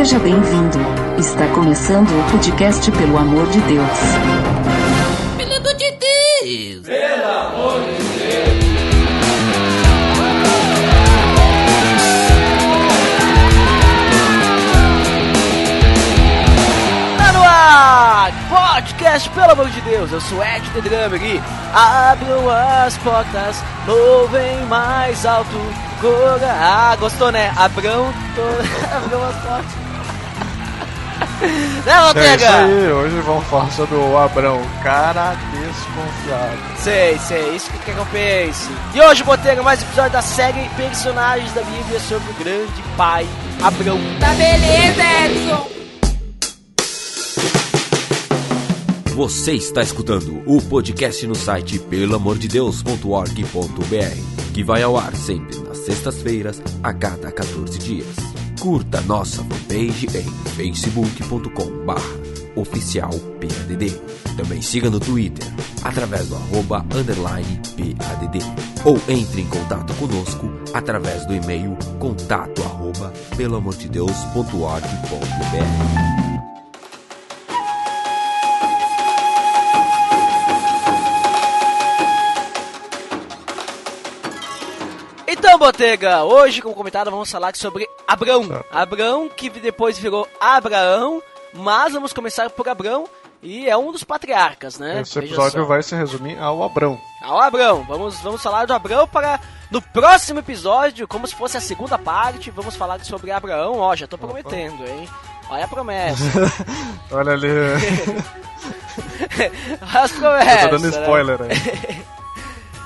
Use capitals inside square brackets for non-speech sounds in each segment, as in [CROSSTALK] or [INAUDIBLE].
Seja bem-vindo. Está começando o podcast Pelo Amor de Deus. Pelo amor de Deus! Pelo amor de Deus! Tá no ar! Podcast, pelo amor de Deus, eu sou Ed The Drummer e abram as portas, movem mais alto. Ah, gostou né? Abram, [LAUGHS] to... abram as portas. [LAUGHS] né, É Lotega? isso aí, hoje vamos falar sobre o Abrão, cara desconfiado. Sei, sei, isso que quer que eu pense. E hoje, Botega, mais um episódio da série Personagens da Bíblia sobre o grande pai Abrão. Tá beleza, Edson! Você está escutando o podcast no site pelamordedeus.org.br, que vai ao ar sempre nas sextas-feiras, a cada 14 dias. Curta nossa fanpage em facebook.com oficial PADD. Também siga no Twitter, através do arroba underline PADD. Ou entre em contato conosco através do e-mail contato arroba pelamordedeus.org.br. Botega, hoje, como comentado, vamos falar sobre Abrão. Abrão, que depois virou Abraão, mas vamos começar por Abrão, e é um dos patriarcas, né? Esse episódio só. vai se resumir ao Abrão. Ao Abrão, vamos, vamos falar do Abrão para no próximo episódio, como se fosse a segunda parte, vamos falar sobre Abraão. Ó, já tô prometendo, hein? Olha a promessa. [LAUGHS] Olha ali, [LAUGHS] as [LAUGHS] promessas. tô dando né? spoiler aí.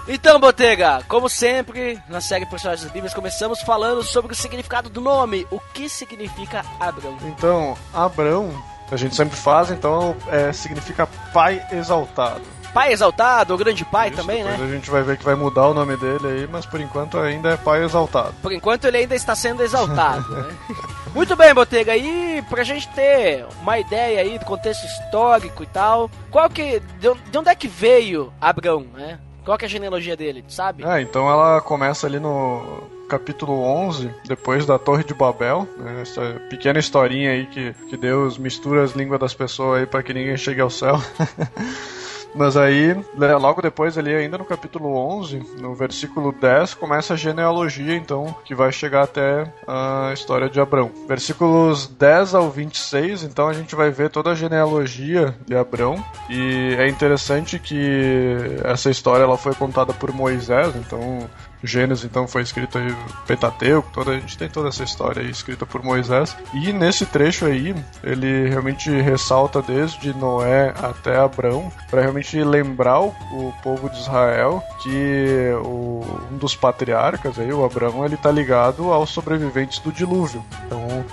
Então, Botega, como sempre, na série Personagens Bíblias, começamos falando sobre o significado do nome. O que significa Abrão? Então, Abrão, a gente sempre faz, então é, significa pai exaltado. Pai exaltado, ou grande pai Isso, também, né? a gente vai ver que vai mudar o nome dele aí, mas por enquanto ainda é pai exaltado. Por enquanto ele ainda está sendo exaltado, né? [LAUGHS] Muito bem, Botega, e pra gente ter uma ideia aí do contexto histórico e tal, qual que. De onde é que veio Abrão, né? Qual que é a genealogia dele, sabe? É, então ela começa ali no capítulo 11, depois da Torre de Babel, né, essa pequena historinha aí que, que Deus mistura as línguas das pessoas aí para que ninguém chegue ao céu. [LAUGHS] Mas aí, né, logo depois ali ainda no capítulo 11, no versículo 10, começa a genealogia, então, que vai chegar até a história de Abrão. Versículos 10 ao 26, então a gente vai ver toda a genealogia de Abrão, e é interessante que essa história ela foi contada por Moisés, então Gênesis então foi escrito aí Pentateuco, toda a gente tem toda essa história aí escrita por Moisés. E nesse trecho aí, ele realmente ressalta desde Noé até Abrão, para realmente lembrar o, o povo de Israel que o, um dos patriarcas aí, o Abrão, ele tá ligado aos sobreviventes do dilúvio. Então,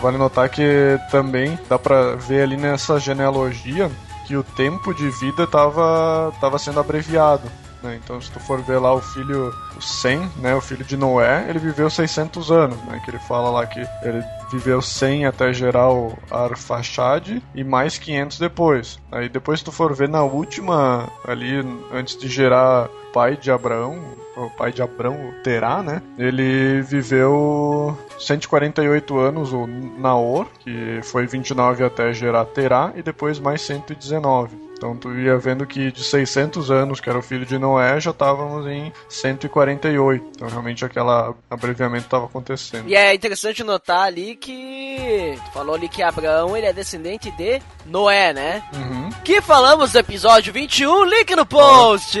vale notar que também dá para ver ali nessa genealogia que o tempo de vida estava tava sendo abreviado. Né? Então, se tu for ver lá o filho o Sem, né, o filho de Noé, ele viveu 600 anos, né, que ele fala lá que ele viveu 100 até gerar o Arfaxad e mais 500 depois. Aí depois se tu for ver na última ali antes de gerar pai de Abraão, o pai de Abrão, o Terá, né? Ele viveu 148 anos o Naor, que foi 29 até gerar Terá e depois mais 119. Então tu ia vendo que de 600 anos, que era o filho de Noé, já estávamos em 148. Então realmente aquele abreviamento estava acontecendo. E é interessante notar ali que. Tu falou ali que Abraão ele é descendente de Noé, né? Uhum. Que falamos do episódio 21, link no post!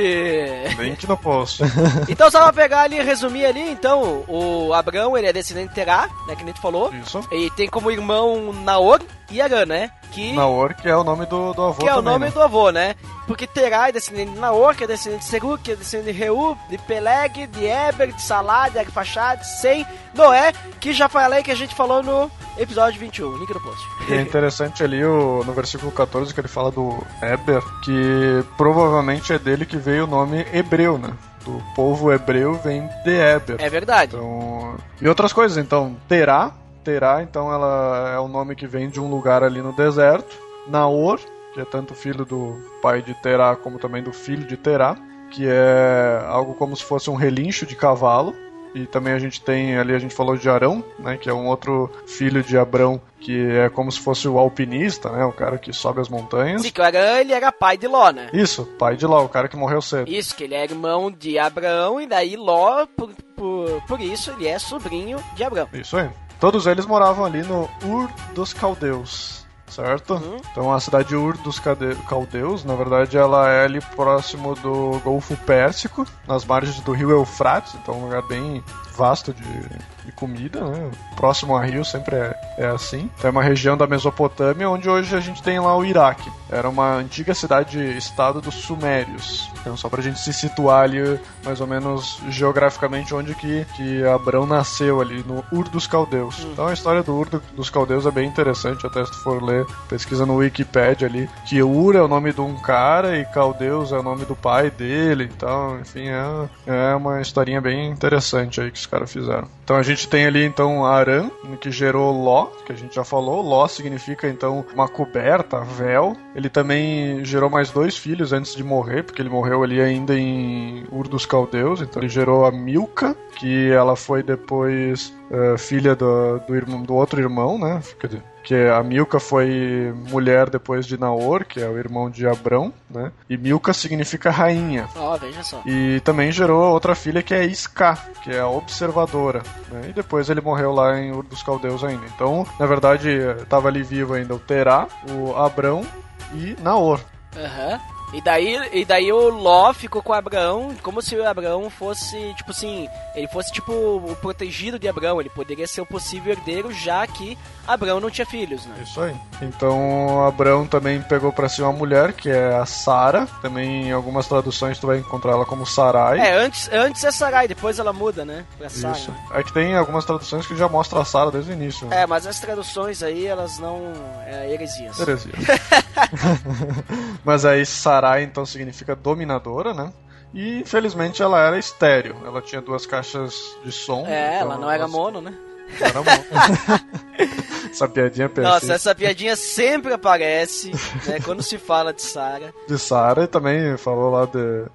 Link no post. [LAUGHS] então só pra pegar ali e resumir ali, então, o Abraão ele é descendente de Terá, né? Que nem tu falou. Isso. E tem como irmão Naor e Arã, né? Que, Naor, que é o nome do, do avô que é o também, nome né? do avô, né? Porque Terá é descendente de Naor, que é descendente de Seru, que é descendente de Reu, de Peleg, de Eber, de Salá, de de Sem, Noé, que já falei que a gente falou no episódio 21, link no post. E é interessante ali o, no versículo 14 que ele fala do Eber, que provavelmente é dele que veio o nome hebreu, né? Do povo hebreu vem de Eber. É verdade. Então, e outras coisas, então, Terá, Terá, então ela é o nome que vem de um lugar ali no deserto. Naor, que é tanto filho do pai de Terá como também do filho de Terá, que é algo como se fosse um relincho de cavalo. E também a gente tem ali, a gente falou de Arão, né? Que é um outro filho de Abrão, que é como se fosse o alpinista, né? O cara que sobe as montanhas. Sim, que o Arã, ele era pai de Ló, né? Isso, pai de Ló, o cara que morreu cedo. Isso, que ele é irmão de Abraão, e daí Ló, por, por, por isso, ele é sobrinho de Abraão. Isso aí. Todos eles moravam ali no Ur dos Caldeus certo? Uhum. Então a cidade de Ur dos Caldeus, na verdade, ela é ali próximo do Golfo Pérsico, nas margens do rio Eufrates, então um lugar bem vasto de, de comida, né? Próximo a rio sempre é, é assim. É uma região da Mesopotâmia onde hoje a gente tem lá o Iraque. Era uma antiga cidade-estado dos Sumérios. Então só pra gente se situar ali mais ou menos geograficamente onde que, que Abrão nasceu ali, no Ur dos Caldeus. Hum. Então a história do Ur dos Caldeus é bem interessante, até se tu for ler, pesquisa no Wikipedia ali, que Ur é o nome de um cara e Caldeus é o nome do pai dele, então, enfim, é, é uma historinha bem interessante aí que caras fizeram. Então a gente tem ali então Aran, que gerou Ló, que a gente já falou. Ló significa então uma coberta, véu. Ele também gerou mais dois filhos antes de morrer, porque ele morreu ali ainda em Ur dos Caldeus. Então ele gerou a Milca, que ela foi depois uh, filha do, do, irmão, do outro irmão, né? que a Milca foi mulher depois de Naor, que é o irmão de Abrão, né? E Milca significa rainha. Ó, oh, veja só. E também gerou outra filha que é Isca, que é a observadora. Né? E depois ele morreu lá em Ur dos Caldeus ainda. Então, na verdade, estava ali vivo ainda o Terá, o Abrão e Naor. Aham. Uhum. E daí, e daí o Ló ficou com o Abraão, como se o Abraão fosse, tipo assim, ele fosse tipo o protegido de Abraão, ele poderia ser o possível herdeiro, já que Abraão não tinha filhos, né? Isso aí. Então Abraão também pegou para si uma mulher, que é a Sara, também em algumas traduções tu vai encontrar ela como Sarai. É, antes, antes é Sarai, depois ela muda, né? Pra Sara. Isso. É que tem algumas traduções que já mostra a Sara desde o início. Né? É, mas as traduções aí, elas não... É heresias. Heresias. [LAUGHS] mas aí Sara Sarai então significa dominadora, né? E infelizmente ela era estéreo. Ela tinha duas caixas de som. É, então ela não era mono, né? Era mono. [LAUGHS] essa piadinha persiste. Nossa, essa piadinha sempre aparece, né? Quando se fala de Sara. De Sara e também falou lá de.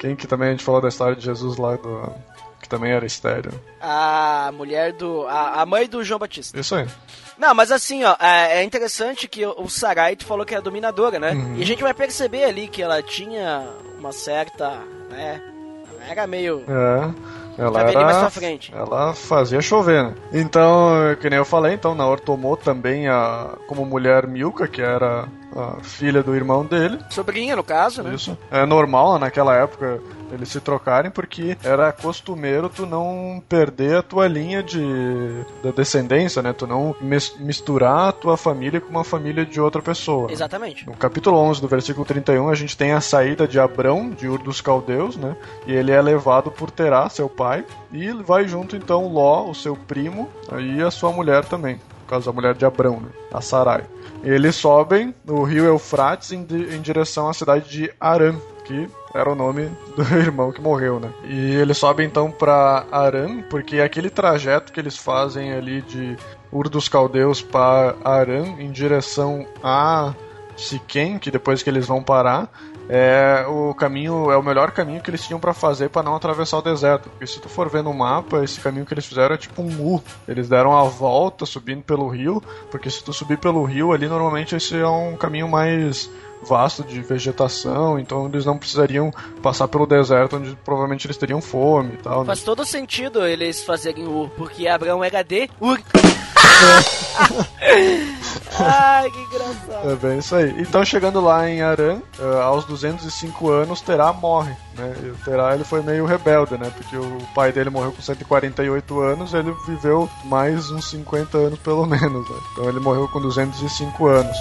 Quem que também a gente falou da história de Jesus lá do. Que também era estéreo. A mulher do. A, a mãe do João Batista. Isso aí. Não, mas assim, ó, é, é interessante que o Sarai tu falou que era dominadora, né? Uhum. E a gente vai perceber ali que ela tinha uma certa, né? Era meio. É. Ela era. Ela fazia chover, né? Então, que nem eu falei, então Naor tomou também a como mulher Milka, que era a filha do irmão dele. Sobrinha, no caso, né? Isso. É normal naquela época eles se trocarem porque era costumeiro tu não perder a tua linha de da descendência, né? Tu não misturar a tua família com uma família de outra pessoa. Exatamente. No capítulo 11 do versículo 31, a gente tem a saída de Abrão, de Ur dos Caldeus, né? E ele é levado por Terá, seu pai, e vai junto então Ló, o seu primo, e a sua mulher também. No caso, a mulher de Abrão, né? A Sarai. Eles sobem no rio Eufrates em, em direção à cidade de Aram, que era o nome do [LAUGHS] irmão que morreu, né? E eles sobem então para Aram, porque aquele trajeto que eles fazem ali de Ur dos Caldeus para Aram em direção a Siquém, que depois que eles vão parar, é o caminho é o melhor caminho que eles tinham para fazer para não atravessar o deserto. Porque se tu for ver no mapa, esse caminho que eles fizeram é tipo um U. Eles deram a volta subindo pelo rio, porque se tu subir pelo rio ali normalmente esse é um caminho mais vasto de vegetação, então eles não precisariam passar pelo deserto onde provavelmente eles teriam fome e tal. Né? Faz todo sentido eles fazerem Ur, porque Abraão era de Ur. [LAUGHS] Ai, que engraçado. É bem isso aí. Então, chegando lá em Aran, uh, aos 205 anos, Terá morre. Né? E o Terá ele foi meio rebelde, né? Porque o pai dele morreu com 148 anos, ele viveu mais uns 50 anos pelo menos. Né? Então, ele morreu com 205 anos.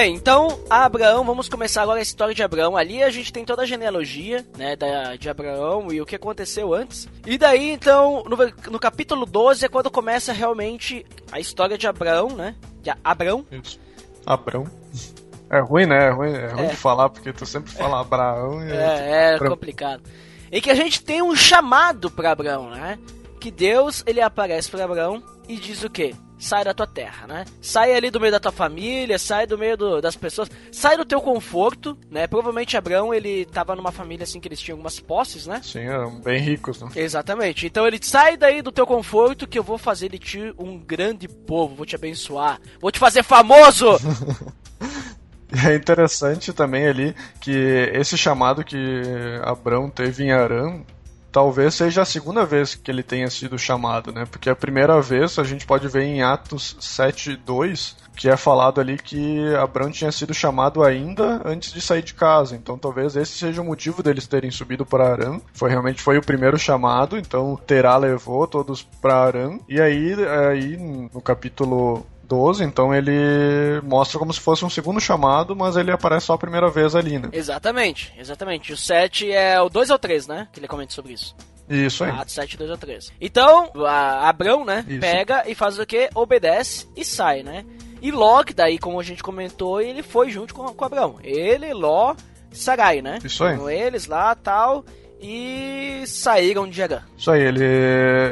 Bem, então Abraão, vamos começar agora a história de Abraão. Ali a gente tem toda a genealogia, né, da, de Abraão e o que aconteceu antes. E daí, então, no, no capítulo 12 é quando começa realmente a história de Abraão, né? De Abraão. Isso. Abraão. É ruim, né? É ruim, é ruim de falar, porque tu sempre fala Abraão e. É, é Abraão. complicado. E que a gente tem um chamado para Abraão, né? Que Deus ele aparece para Abraão e diz o quê? Sai da tua terra, né? Sai ali do meio da tua família, sai do meio do- das pessoas, sai do teu conforto, né? Provavelmente Abraão ele tava numa família assim que eles tinham algumas posses, né? Sim, eram bem ricos, né? Exatamente. Então ele sai daí do teu conforto que eu vou fazer de ti um grande povo, vou te abençoar, vou te fazer famoso. E [LAUGHS] é interessante também ali que esse chamado que Abraão teve em Arã talvez seja a segunda vez que ele tenha sido chamado, né? Porque a primeira vez a gente pode ver em Atos 7:2, que é falado ali que Abraão tinha sido chamado ainda antes de sair de casa. Então talvez esse seja o motivo deles terem subido para Arã. Foi realmente foi o primeiro chamado, então Terá levou todos para Arã. E aí aí no capítulo 12, então ele mostra como se fosse um segundo chamado, mas ele aparece só a primeira vez ali, né? exatamente, exatamente. O 7 é o 2 ou 3, né? Que ele comenta sobre isso. Isso aí. Atos 7, 2 ou 3. Então, a Abrão, né, Isso. pega e faz o quê? Obedece e sai, né? E Ló, que daí, como a gente comentou, ele foi junto com, com Abrão. Ele, Ló, Sarai, né? Isso aí. Foram eles lá, tal, e saíram de Arã. Isso aí, ele,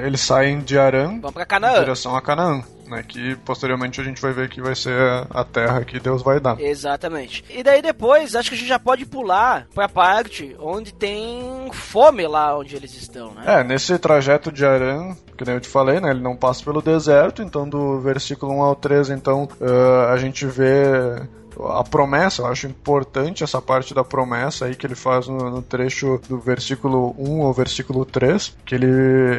eles saem de Arã Vão pra em Canaã. direção a Canaã, né? Que posteriormente a gente vai ver que vai ser a terra que Deus vai dar. Exatamente. E daí depois, acho que a gente já pode pular pra parte onde tem fome lá onde eles estão, né? É, nesse trajeto de Arã, que nem eu te falei, né? Ele não passa pelo deserto, então do versículo 1 ao 13, então eh, a gente vê a promessa, eu acho importante essa parte da promessa aí que ele faz no, no trecho do versículo 1 ao versículo 3, que ele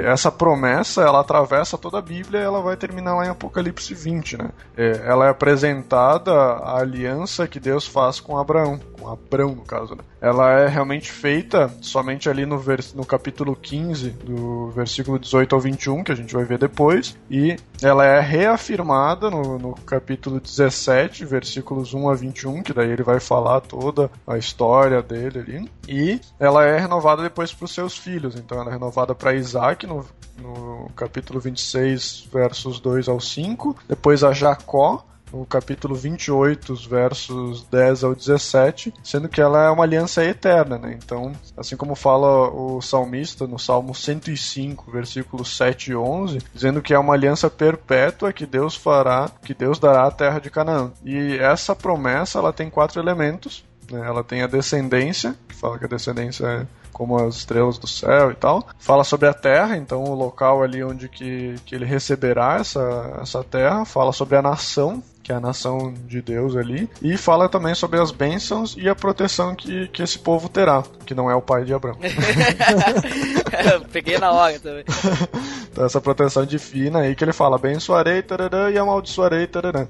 essa promessa, ela atravessa toda a Bíblia e ela vai terminar lá em Apocalipse 20, né? É, ela é apresentada a aliança que Deus faz com Abraão, Abrão no caso, né? Ela é realmente feita somente ali no, vers no capítulo 15, do versículo 18 ao 21, que a gente vai ver depois, e ela é reafirmada no, no capítulo 17, versículos 1 a 21, que daí ele vai falar toda a história dele ali, e ela é renovada depois para os seus filhos, então ela é renovada para Isaac no, no capítulo 26, versos 2 ao 5, depois a Jacó, no capítulo 28, os versos 10 ao 17, sendo que ela é uma aliança eterna, né? Então, assim como fala o salmista no Salmo 105, versículos 7 e 11, dizendo que é uma aliança perpétua que Deus fará, que Deus dará à terra de Canaã. E essa promessa, ela tem quatro elementos, né? Ela tem a descendência, que fala que a descendência é como as estrelas do céu e tal. Fala sobre a terra, então o local ali onde que, que ele receberá essa, essa terra. Fala sobre a nação, que é a nação de Deus ali. E fala também sobre as bênçãos e a proteção que, que esse povo terá, que não é o pai de Abraão. [LAUGHS] [LAUGHS] Peguei na hora também. Então essa proteção divina aí que ele fala, abençoarei tarará, e amaldiçoarei tarará.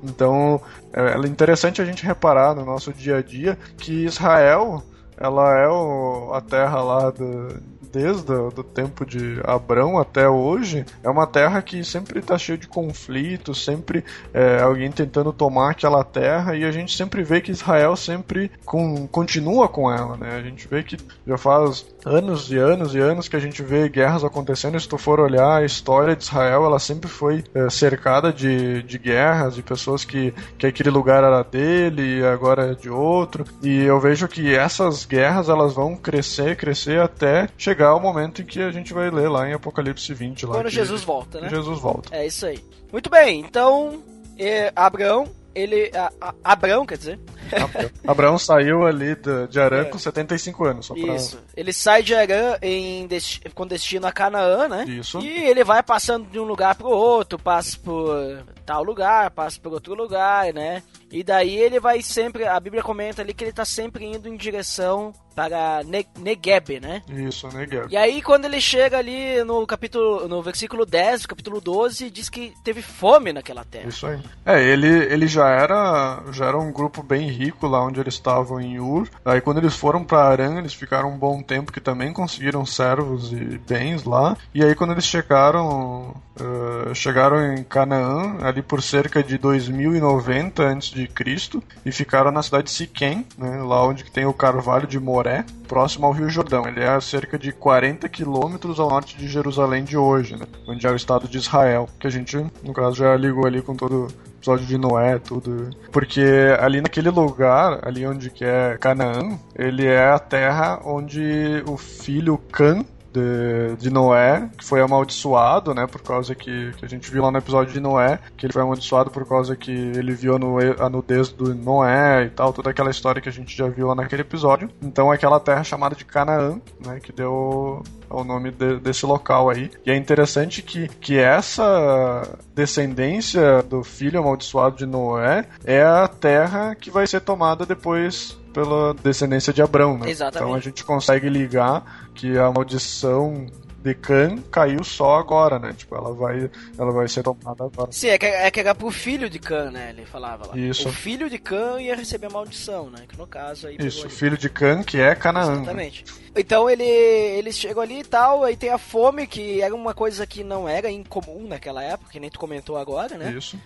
Então é é interessante a gente reparar no nosso dia a dia que Israel ela é o- a terra lá do, desde o tempo de Abrão até hoje, é uma terra que sempre está cheia de conflitos, sempre é, alguém tentando tomar aquela terra, e a gente sempre vê que Israel sempre com- continua com ela, né? A gente vê que já faz anos e anos e anos que a gente vê guerras acontecendo, se tu for olhar a história de Israel, ela sempre foi é, cercada de, de guerras, de pessoas que, que aquele lugar era dele e agora é de outro, e eu vejo que essas guerras elas vão crescer, crescer até chegar ao momento em que a gente vai ler lá em Apocalipse 20 lá Quando que- Jesus volta, né? Jesus volta. É isso aí. Muito bem, então, é, Abraão, ele. A, a- Abraão, quer dizer? [LAUGHS] Abraão saiu ali de, de Arã É. com 75 anos, só pra... Isso. Ele sai de Arã em desti- com destino a Canaã, né? Isso. E ele vai passando de um lugar pro outro, passa por tal lugar, passa por outro lugar, né? E daí ele vai sempre, a Bíblia comenta ali que ele tá sempre indo em direção para Ne Negueb, né? Isso, Guilherme? E aí quando ele chega ali no capítulo, no versículo 10, capítulo 12, diz que teve fome naquela terra. Isso aí. É, ele, ele já era já era um grupo bem rico lá onde eles estavam em Ur. Aí quando eles foram para Arã, eles ficaram um bom tempo que também conseguiram servos e bens lá. E aí quando eles chegaram, uh, chegaram em Canaã ali por cerca de 2090 antes de Cristo e ficaram na cidade de Siquém, né, lá onde tem o Carvalho de Moré, próximo ao Rio Jordão. Ele é a cerca de 40 quilômetros ao norte de Jerusalém de hoje, né, onde é o estado de Israel, que a gente, no caso, já ligou ali com todo episódio de Noé, tudo. Porque ali naquele lugar, ali onde que é Canaã, ele é a terra onde o filho Cã de, de Noé, que foi amaldiçoado, né, por causa que, que a gente viu lá no episódio de Noé, que ele foi amaldiçoado por causa que ele viu a, nudez do Noé e tal, toda aquela história que a gente já viu lá naquele episódio. Então é aquela terra chamada de Canaã, né, que deu o nome de, desse local aí. E é interessante que, que essa descendência do filho amaldiçoado de Noé é a terra que vai ser tomada depois pela descendência de Abrão, né? Exatamente. Então a gente consegue ligar que a maldição de Khan caiu só agora, né? Tipo, ela vai, ela vai ser tomada agora. Sim, é que, é que era pro filho de Khan, né? Ele falava lá. Isso. O filho de Khan ia receber a maldição, né? Que no caso aí. Isso, ali. filho de Khan, que é Canaã. Exatamente. Então ele, eles chegam ali e tal, aí tem a fome, que era uma coisa que não era incomum naquela época, que nem tu comentou agora, né? Isso,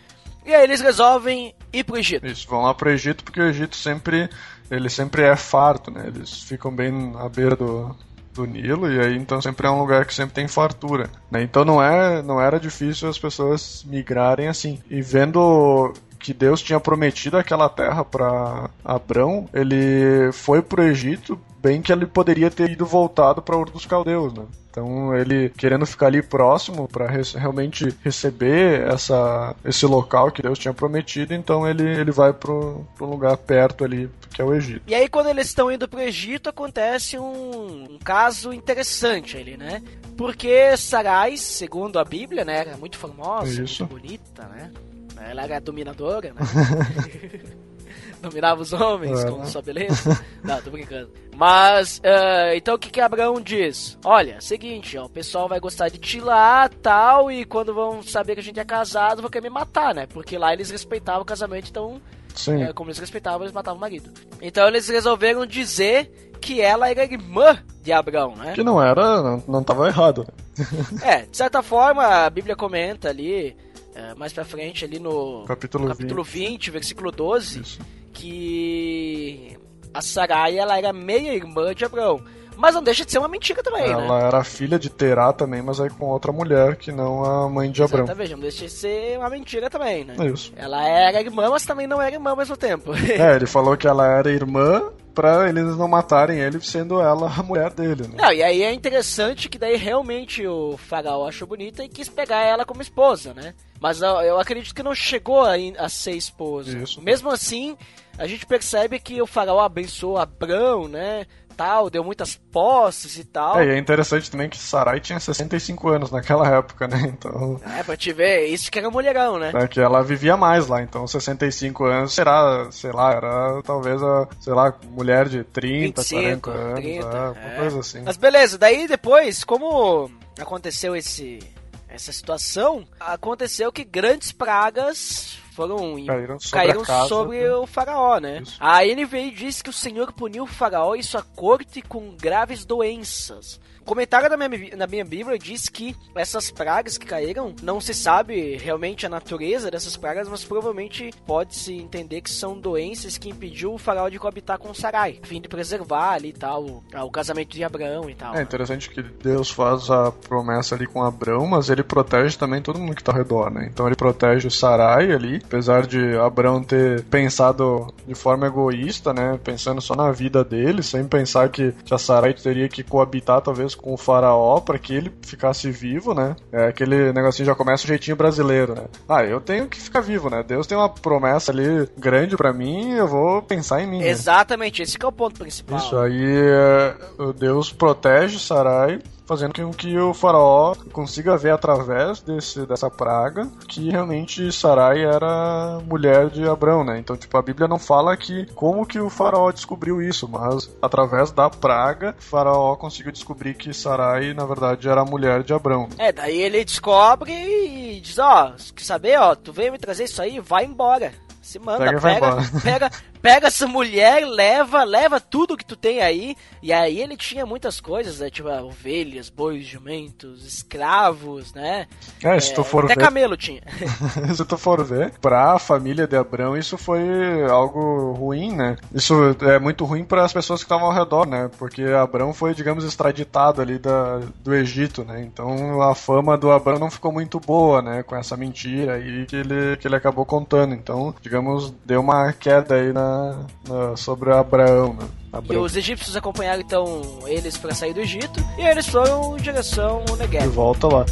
E aí eles resolvem ir pro Egito. isso. Vão lá pro Egito porque o Egito sempre, ele sempre é farto, né? Eles ficam bem à beira do, do Nilo e aí então sempre é um lugar que sempre tem fartura, né? Então não é, não era difícil as pessoas migrarem assim. E vendo que Deus tinha prometido aquela terra para Abrão, ele foi pro Egito, bem que ele poderia ter ido voltado para Ur dos Caldeus, né? Então ele querendo ficar ali próximo para realmente receber essa, esse local que Deus tinha prometido, então ele, ele vai pro, pro lugar perto ali, que é o Egito. E aí quando eles estão indo pro Egito, acontece um, um caso interessante ali, né? Porque Sarai, segundo a Bíblia, né, era muito famosa, Isso. muito bonita, né? Ela era dominadora, né? [LAUGHS] [LAUGHS] Dominava os homens É, com sua beleza. Não, tô brincando. Mas, eh, então o que que Abraão diz? Olha, seguinte, ó, o pessoal vai gostar de te lá, tal, e quando vão saber que a gente é casado, vão querer me matar, né? Porque lá eles respeitavam o casamento, então Sim. é, como eles respeitavam, eles matavam o marido. Então eles resolveram dizer que ela era irmã de Abraão, né? Que não era, não, não tava errado. né? É, de certa forma, a Bíblia comenta ali, é, mais pra frente, ali no Capítulo capítulo 20, versículo 12, Isso. que a Sarai, ela era meia irmã de Abraão. Mas não deixa de ser uma mentira também, né? Ela era filha de Terá também, mas aí com outra mulher que não a mãe de Abrão. Exatamente, não deixa de ser uma mentira também, né? Isso. Ela era irmã, mas também não era irmã ao mesmo tempo. É, ele falou que ela era irmã pra eles não matarem ele, sendo ela a mulher dele, né? Não, e aí é interessante que daí realmente o faraó achou bonita e quis pegar ela como esposa, né? Mas eu, acredito que não chegou a, a ser esposa. Isso. Mesmo assim, a gente percebe que o faraó abençoou Abrão, né? Tal, deu muitas posses e tal. É, e é interessante também que Sarai tinha 65 anos naquela época, né? Então. É, pra te ver, isso que era mulherão, né? É que ela vivia mais lá, então 65 anos será, sei lá, era talvez a, sei lá, mulher de 30, 25, 40 anos, 30, é, uma é. coisa assim. Mas beleza, daí depois, como aconteceu esse essa situação, aconteceu que grandes pragas foram Caíram sobre caíram casa, sobre né? o faraó, né? Isso. A NVI diz que o Senhor puniu o faraó e sua corte com graves doenças. Comentário da minha, na minha Bíblia diz que essas pragas que caíram, não se sabe realmente a natureza dessas pragas, mas provavelmente pode-se entender que são doenças que impediu o faraó de coabitar com Sarai, a fim de preservar ali tal o, o casamento de Abraão e tal. É interessante que Deus faz a promessa ali com Abrão, mas ele protege também todo mundo que tá ao redor, né? Então ele protege o Sarai ali, apesar de Abrão ter pensado de forma egoísta, né? Pensando só na vida dele, sem pensar que a Sarai teria que coabitar talvez com o faraó para que ele ficasse vivo, né? É aquele negocinho já começa o jeitinho brasileiro, né? Ah, eu tenho que ficar vivo, né? Deus tem uma promessa ali grande para mim, eu vou pensar em mim. né? Exatamente, esse que é o ponto principal. Isso, aí é, Deus protege Sarai, fazendo com que o faraó consiga ver através desse, dessa praga que realmente Sarai era mulher de Abrão, né? Então, tipo, a Bíblia não fala que como que o faraó descobriu isso, mas através da praga, o faraó conseguiu descobrir que Sarai, na verdade, era a mulher de Abrão. É, daí ele descobre e diz, ó, quer saber, ó, tu veio me trazer isso aí, vai embora. Se manda, Pega pega, [LAUGHS] pega, pega essa mulher, leva, leva tudo que tu tem aí. E aí ele tinha muitas coisas, né? Tipo, ah, ovelhas, bois, jumentos, escravos, né? É, se tu for até ver. camelo tinha. [LAUGHS] [LAUGHS] se tu for ver, pra família de Abrão isso foi algo ruim, né? Isso é muito ruim para as pessoas que estavam ao redor, né? Porque Abrão foi, digamos, extraditado ali da, do Egito, né? Então a fama do Abrão não ficou muito boa, né? Com essa mentira aí que ele, que ele acabou contando. Então, digamos, deu uma queda aí na, na sobre Abraão, né? E Abrão. os egípcios acompanharam então eles para sair do Egito e eles foram em direção ao De Negev. volta lá.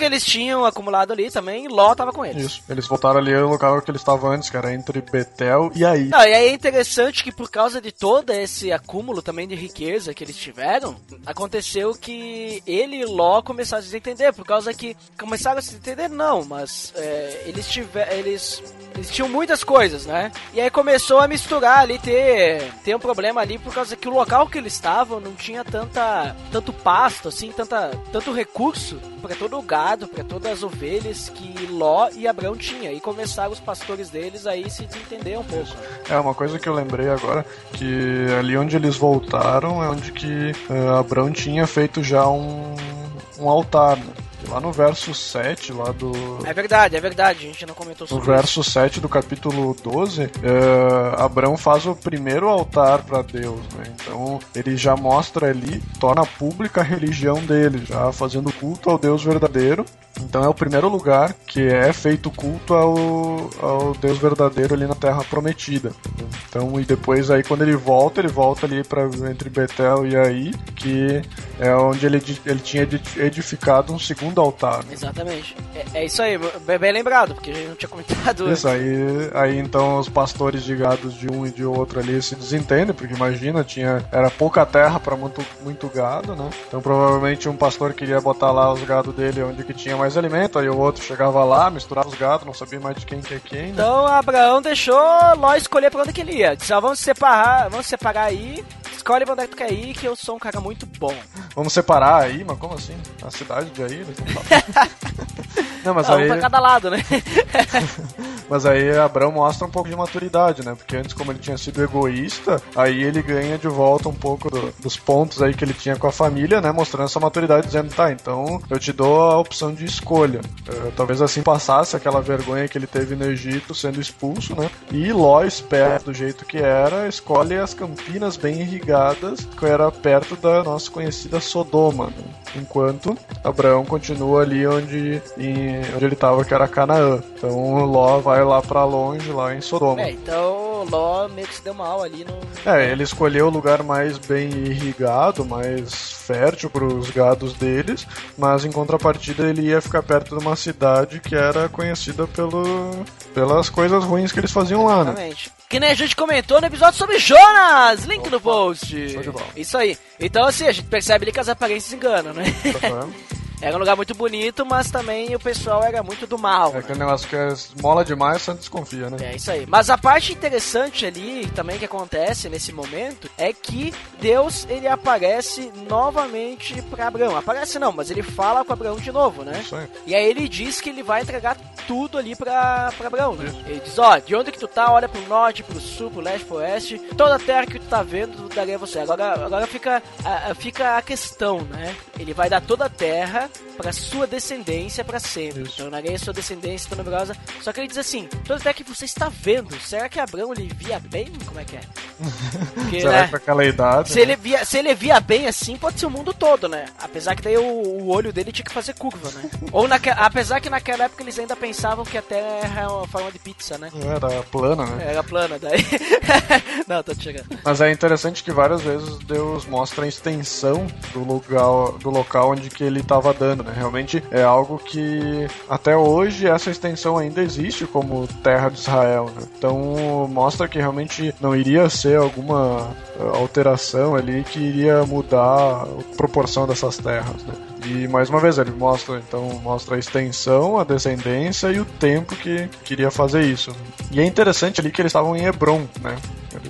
Que eles tinham acumulado ali também, Ló tava com eles. Isso. Eles voltaram ali ao local que eles estavam antes, que era entre Betel e aí. Não, e aí é interessante que por causa de todo esse acúmulo também de riqueza que eles tiveram, aconteceu que ele e Ló começaram a se entender, por causa que começaram a se entender não, mas é, eles tiveram, eles eles tinham muitas coisas, né? E aí começou a misturar ali, ter, ter um problema ali, por causa que o local que eles estavam não tinha tanta, tanto pasto, assim, tanta, tanto recurso para todo o gado, para todas as ovelhas que Ló e Abrão tinha. E começaram os pastores deles aí se desentender um pouco. É, uma coisa que eu lembrei agora, que ali onde eles voltaram é onde que eh, Abrão tinha feito já um, um altar, né? Lá no verso 7, lá do. É verdade, é verdade, a gente não comentou No sobre verso 7 do capítulo 12, eh, Abraão faz o primeiro altar para Deus, né? Então ele já mostra ali, torna pública a religião dele, já fazendo culto ao Deus verdadeiro. Então é o primeiro lugar que é feito culto ao, ao Deus verdadeiro ali na Terra Prometida. Então e depois aí quando ele volta, ele volta ali para entre Betel e aí, que é onde ele, ele tinha edi- edificado um segundo altar. né? Exatamente. É, é isso aí, bem, lembrado, porque a gente não tinha comentado. Isso aí, aí então os pastores de gados de um e de outro ali se desentendem, porque imagina, tinha era pouca terra para muito, muito gado, né? Então provavelmente um pastor queria botar lá os gados dele onde que tinha mais alimento, aí o outro chegava lá, misturava os gados, não sabia mais de quem que é quem, né? Então Abraão deixou Ló escolher pra onde que ele ia. Disse, ó, vamos separar, vamos separar aí. Escolhe pra onde é que tu quer ir, que eu sou um cara muito bom. Vamos separar aí, mas como assim? A cidade de aí? não falam. [LAUGHS] Não, mas Ah, um aí, pra cada lado, né? [LAUGHS] mas aí Abraão mostra um pouco de maturidade, né? Porque antes, como ele tinha sido egoísta, aí ele ganha de volta um pouco do- dos pontos aí que ele tinha com a família, né? Mostrando essa maturidade, dizendo, tá, então eu te dou a opção de escolha. Eh, talvez assim passasse aquela vergonha que ele teve no Egito sendo expulso, né? E Ló, esperto do jeito que era, escolhe as campinas bem irrigadas, que era perto da nossa conhecida Sodoma, né? Enquanto Abraão continua ali onde, em- onde ele estava, que era Canaã. Então Ló vai lá pra longe, lá em Sodoma. É, então Ló meio que se deu mal ali no. É, ele escolheu o lugar mais bem irrigado, mais fértil para os gados deles, mas em contrapartida ele ia ficar perto de uma cidade que era conhecida pelo, pelas coisas ruins que eles faziam lá, né? Exatamente. Que nem a gente comentou no episódio sobre Jonas! Link no post. show de bola. Isso aí. Então, assim, a gente percebe ali que as aparências enganam, né? [LAUGHS] era um lugar muito bonito, mas também o pessoal era muito do mal. É né? aquele negócio que é mola demais, você desconfia, né? É isso aí. Mas a parte interessante ali também que acontece nesse momento é que Deus ele aparece novamente para Abraão. Aparece não, mas ele fala com Abraão de novo, né? Isso aí. E aí ele diz que ele vai entregar tudo ali pra, pra Abraão, né? Ele diz, ó, de onde que tu tá, olha pro norte, pro sul, pro leste, pro oeste, toda a terra que tu tá vendo, eu darei a você. Agora, agora fica, a, fica a questão, né? Ele vai dar toda a terra pra sua descendência pra sempre. Isso. Tornarei a sua descendência tão numerosa. Só que ele diz assim, toda a terra que você está vendo, será que Abraão ele via bem? Como é que é? [LAUGHS] Porque, Será né? que aquela idade. Se ele, via, se ele via bem assim, pode ser o mundo todo, né? Apesar que daí o, o olho dele tinha que fazer curva, né? [LAUGHS] Ou naque, apesar que naquela época eles ainda pensavam que a Terra é uma forma de pizza, né? Era plana, né? Era plana, daí. [LAUGHS] Não, tô te chegando. Mas é interessante que várias vezes Deus mostra a extensão do local, do local onde que ele estava dando, né? Realmente é algo que até hoje essa extensão ainda existe como terra de Israel, né? Então mostra que realmente não iria ser alguma eh, alteração ali que iria mudar a proporção dessas terras, né? E mais uma vez ele mostra, então mostra a extensão, a descendência e o tempo que queria fazer isso. E é interessante ali que eles estavam em Hebron, né?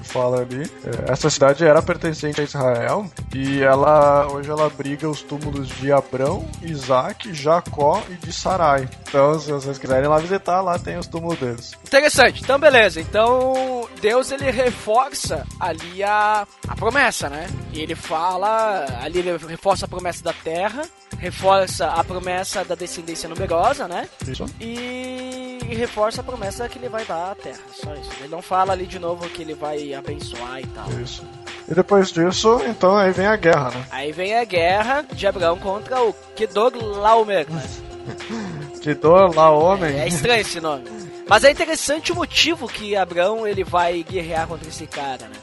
Fala ali. É, essa cidade era pertencente a Israel e ela hoje ela abriga os túmulos de Abrão, Isaac, Jacó e de Sarai. Então, se vocês quiserem lá visitar, lá tem os túmulos deles. Interessante. Então, beleza. Então, Deus ele reforça ali a, a promessa, né? E ele fala, ali ele reforça a promessa da terra, reforça a promessa da descendência numerosa, né? Isso. E reforça a promessa que ele vai dar à terra. Só isso. Ele não fala ali de novo que ele vai abençoar e tal. Isso. E depois disso, então aí vem a guerra, né? Aí vem a guerra de Abraão contra o Kedorlaomer, né? Que dor lá, homem. É estranho esse nome. Mas é interessante o motivo que Abraão ele vai guerrear contra esse cara, né?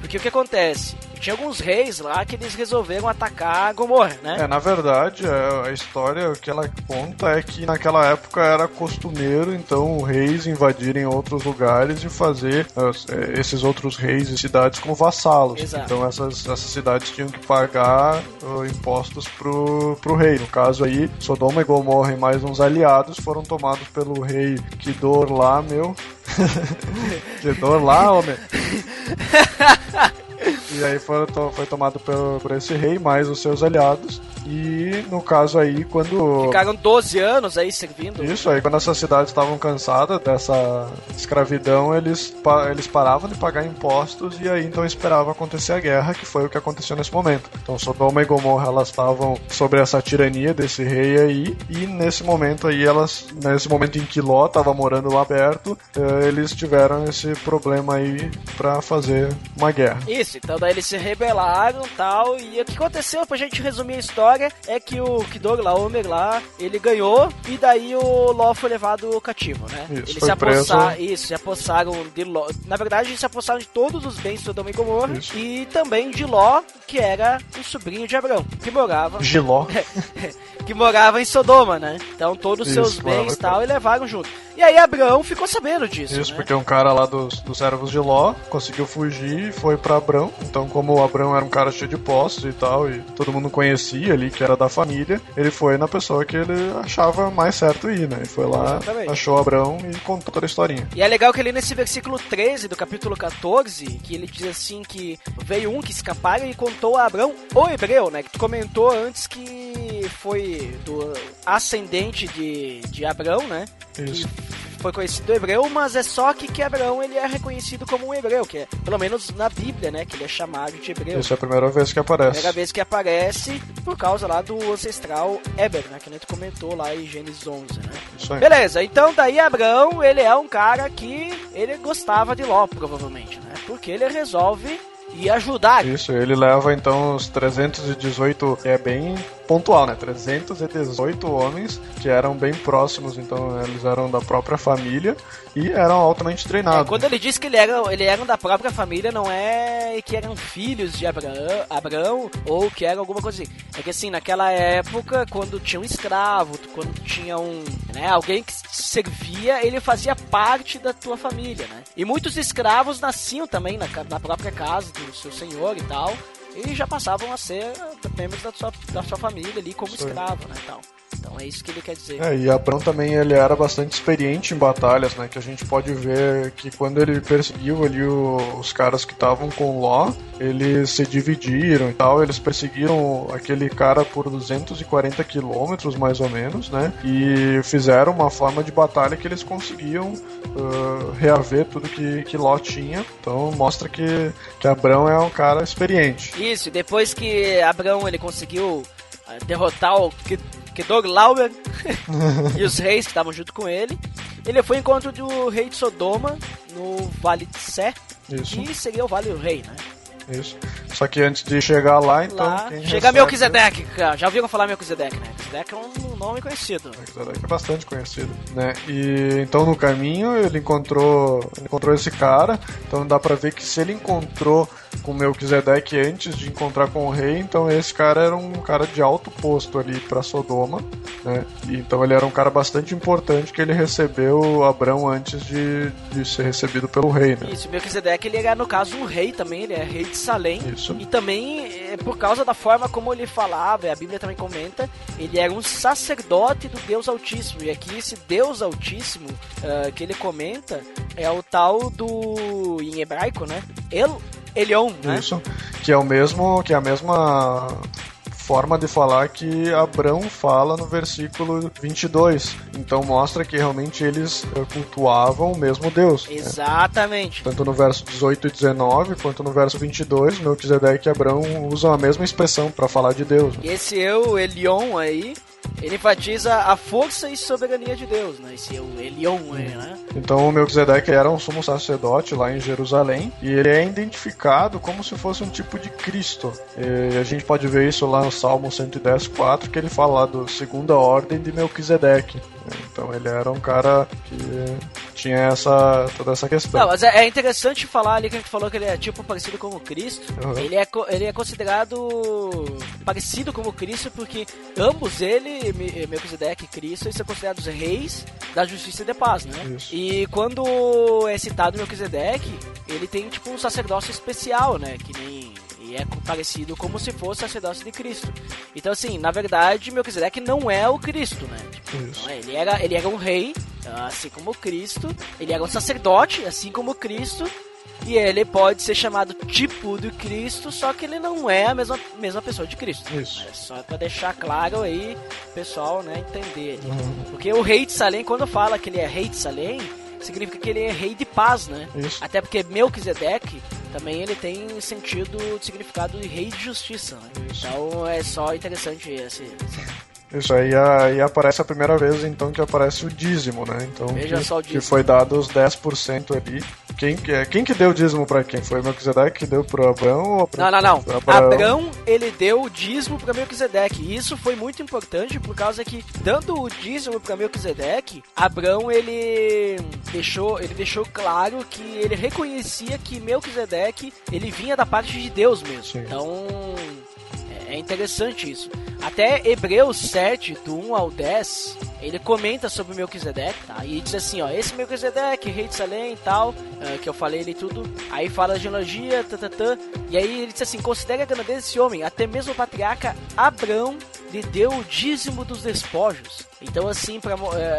Porque o que acontece? Tinha alguns reis lá que eles resolveram atacar Gomorra, né? É, na verdade, é, a história que ela conta é que naquela época era costumeiro, então, reis invadirem outros lugares e fazer é, esses outros reis e cidades como vassalos. Exato. Então essas, essas cidades tinham que pagar uh, impostos pro, pro rei. No caso aí, Sodoma e Gomorra e mais uns aliados foram tomados pelo rei Kidor lá, meu. [LAUGHS] Kidor lá, homem. [LAUGHS] E aí foi, tomado por, por esse rei, mais os seus aliados. E no caso aí, quando. Ficaram 12 anos aí servindo. Isso, aí quando essas cidades estavam cansadas dessa escravidão, eles, eles paravam de pagar impostos e aí então esperavam acontecer a guerra, que foi o que aconteceu nesse momento. Então Sodoma e Gomorra elas estavam sobre essa tirania desse rei aí, e nesse momento aí elas, nesse momento em que Ló estava morando lá perto, eh, eles tiveram esse problema aí para fazer uma guerra. Isso, então daí eles se rebelaram e tal, e o que aconteceu, pra gente resumir a história, é que o Kidor Laomer lá, ele ganhou, e daí o Ló foi levado cativo, né? Isso, eles se apossaram, isso, se apossaram de Ló, na verdade eles se apossaram de todos os bens de Sodoma e Gomorra, Isso. e também de Ló, que era o sobrinho de Abraão, que morava Giló. [LAUGHS] que morava em Sodoma, né? Então todos os seus Isso, bens e tal e levaram junto. E aí Abraão ficou sabendo disso, Isso, né? porque um cara lá dos, dos servos de Ló conseguiu fugir e foi pra Abrão. Então, como o Abrão era um cara cheio de postos e tal, e todo mundo conhecia ali que era da família, ele foi na pessoa que ele achava mais certo ir, né? E foi lá, Exatamente. achou Abrão e contou toda a historinha. E é legal que ali nesse versículo 13 do capítulo 14, que ele diz assim que veio um que escaparam e contou a Abrão, o hebreu, né? Que tu comentou antes que foi do ascendente de, de Abrão, né? Isso. Que foi conhecido hebreu, mas é só que, que Abraão ele é reconhecido como um hebreu, que é, pelo menos na Bíblia, né? Que ele é chamado de hebreu. Isso é a primeira vez que aparece. Primeira vez que aparece por causa lá do ancestral Eber, né? Que a gente comentou lá em Gênesis 11, né? Isso aí. Beleza, então daí Abraão, ele é um cara que ele gostava de Ló, provavelmente, né? Porque ele resolve ir ajudar. Isso, ele leva então os 318, é bem pontual, né? 318 homens que eram bem próximos, então eles eram da própria família e eram altamente É, treinados. quando ele diz que ele era, ele eram da própria família, não é que eram filhos de Abraão, Abraão ou que eram alguma coisa assim. É que assim, naquela época, quando tinha um escravo, quando tinha um, né, alguém que servia, ele fazia parte da tua família, né? E muitos escravos nasciam também na, na própria casa do seu senhor e tal, e já passavam a ser membros da sua, da sua família ali como aí. escravo, né, tal. Então é isso que ele quer dizer. É, e Abrão também ele era bastante experiente em batalhas, né? Que a gente pode ver que quando ele perseguiu ali o- os caras que estavam com Ló, eles se dividiram e tal. Eles perseguiram aquele cara por 240 quilômetros, mais ou menos, né? E fizeram uma forma de batalha que eles conseguiam ah, reaver tudo que, que Ló tinha. Então mostra que, que Abrão é um cara experiente. Isso, depois que Abraão ele conseguiu ah, derrotar o Ke- Kedorlaomer [LAUGHS] e os reis que estavam junto com ele, ele foi ao encontro do rei de Sodoma no Vale de Sé, Isso, que seria o Vale do Rei, né? isso. Só que antes de chegar lá, então. Lá, quem chega recebe- Melquisedeque, cara. já ouviram falar Melquisedeque, né? Melquisedeque é um nome conhecido. Melquisedeque é bastante conhecido, né? E então no caminho ele encontrou, ele encontrou esse cara, então dá pra ver que se ele encontrou com Melquisedeque antes de encontrar com o rei, então esse cara era um cara de alto posto ali pra Sodoma, né? Então ele era um cara bastante importante que ele recebeu Abrão antes de, de ser recebido pelo rei, né? Isso, Melquisedeque ele era no caso um rei também, ele é rei de Salém. Isso. E também, é, por causa da forma como ele falava, a Bíblia também comenta, ele era um sacerdote do Deus Altíssimo. E aqui esse Deus Altíssimo ah, que ele comenta é o tal do. em hebraico, né? El, Elion, né? Isso, que é o mesmo, que é a mesma forma de falar que Abrão fala no versículo 22. Então mostra que realmente eles eh, cultuavam o mesmo Deus. né? Exatamente. Tanto no verso 18 e 19, quanto no verso 22, Melquisedeque e Abrão usam a mesma expressão para falar de Deus. né? Esse eu, Elion aí, ele enfatiza a força e soberania de Deus, né? Esse eu, Elion aí, né? Então o Melquisedeque era um sumo sacerdote lá em Jerusalém e ele é identificado como se fosse um tipo de Cristo. E a gente pode ver isso lá no Salmo 110, 4, que ele fala lá do segunda ordem de Melquisedeque. Então ele era um cara que tinha essa toda essa questão. Não, mas é é interessante falar ali que a gente falou que ele é tipo parecido com o Cristo. Uhum. Ele, é, ele é considerado parecido com o Cristo porque ambos ele, Me- Melquisedeque e Cristo, eles são considerados reis da justiça e da paz, né? Isso. E quando é citado Melquisedeque, ele tem tipo um sacerdócio especial, né? Que nem é parecido como se fosse o sacerdócio de Cristo. Então assim, na verdade, Melquisedeque não é o Cristo, né? Tipo, é, ele era, ele era um rei, assim como Cristo. Ele era um sacerdote, assim como Cristo. E ele pode ser chamado tipo do Cristo, só que ele não é a mesma, mesma pessoa de Cristo. Isso. É só pra deixar claro aí, pessoal, né, entender. Porque o rei de Salém, quando fala que ele é rei de Salém, significa que ele é rei de paz, né? Isso. Até porque Melquisedeque também ele tem sentido, significado de rei de justiça, né? Então é só interessante esse, esse Isso aí, aí aparece a primeira vez então que aparece o dízimo, né? Então Veja que, só o que dízimo. foi dado os 10% ali. Quem que é? Quem que deu o dízimo pra quem? Foi Melquisedeque que deu pro Abraão ou Não, não, não. pro Abraão? Abrão, ele deu o dízimo para Melquisedeque. E isso foi muito importante por causa que, dando o dízimo para Melquisedeque, Abrão, ele deixou, ele deixou claro que ele reconhecia que Melquisedeque, ele vinha da parte de Deus mesmo. Sim. Então, é- interessante isso. Até Hebreus 7, do 1 ao 10, ele comenta sobre Melquisedeque, tá? E diz assim, ó, esse Melquisedeque, rei de Salém e tal, ah, que eu falei ali tudo, aí fala de genealogia, tatatã, e aí ele diz assim, considere a grandeza desse homem, até mesmo o patriarca Abrão lhe deu o dízimo dos despojos. Então assim, para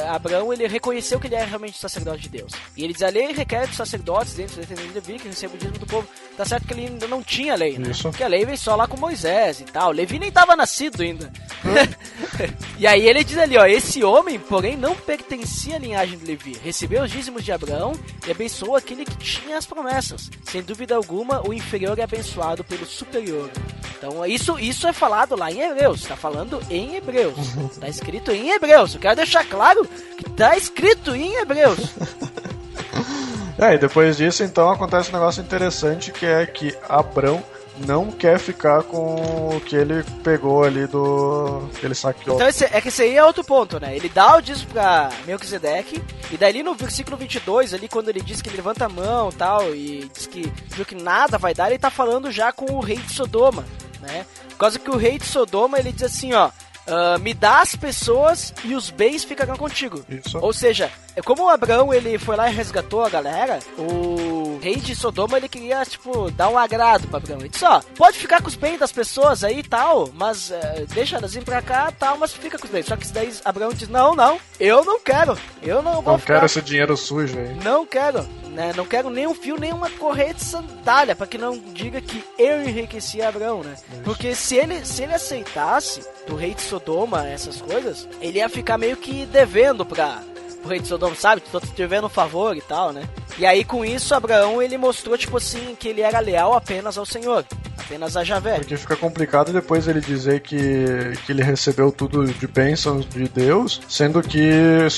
Abraão ele reconheceu que ele era realmente sacerdote de Deus. E ele diz, a lei requer dos sacerdotes dentro da de Levi que recebam o dízimo do povo. Tá certo que ele ainda não tinha lei, né? Isso. Porque a lei veio só lá com Moisés e tal. Levi nem tava nascido ainda. [LAUGHS] e aí ele diz ali, ó, esse homem, porém, não pertencia à linhagem de Levi. Recebeu os dízimos de Abraão e abençoou aquele que tinha as promessas. Sem dúvida alguma, o inferior é abençoado pelo superior. Então, isso, isso é falado lá em Hebreus. Tá falando em Hebreus. Tá escrito em Hebreus. Eu quero deixar claro que tá escrito em Hebreus. [LAUGHS] É, e depois disso, então, acontece um negócio interessante que é que Abrão não quer ficar com o que ele pegou ali do. que ele saqueou. Então esse, é que esse aí é outro ponto, né? Ele dá o dízimo pra Melquisedeque, e daí no versículo 22, ali quando ele diz que ele levanta a mão e tal, e diz que viu que nada vai dar, ele tá falando já com o rei de Sodoma, né? Por causa que o rei de Sodoma, ele diz assim, ó, "Ah, me dá as pessoas e os bens ficarão contigo. Isso. Ou seja, como o Abraão ele foi lá e resgatou a galera, o rei de Sodoma ele queria, tipo, dar um agrado pra Abraão. Ele disse, ó, pode ficar com os bens das pessoas aí e tal, mas eh, deixa elas vir pra cá e tal, mas fica com os bens. Só que isso daí Abraão diz, não, não, eu não quero, eu não vou Não ficar. quero esse dinheiro sujo aí. Não quero, né? Não quero nem um fio, nem uma correia de sandália, pra que não diga que eu enriqueci Abraão, né? Porque se ele, se ele aceitasse do rei de Sodoma essas coisas, ele ia ficar meio que devendo pra pro rei de Sodoma, sabe? Tô te devendo um favor e tal, né? E aí com isso Abraão ele mostrou tipo assim que ele era leal apenas ao Senhor, apenas a Javé. Porque fica complicado depois ele dizer que, que ele recebeu tudo de bênçãos de Deus, sendo que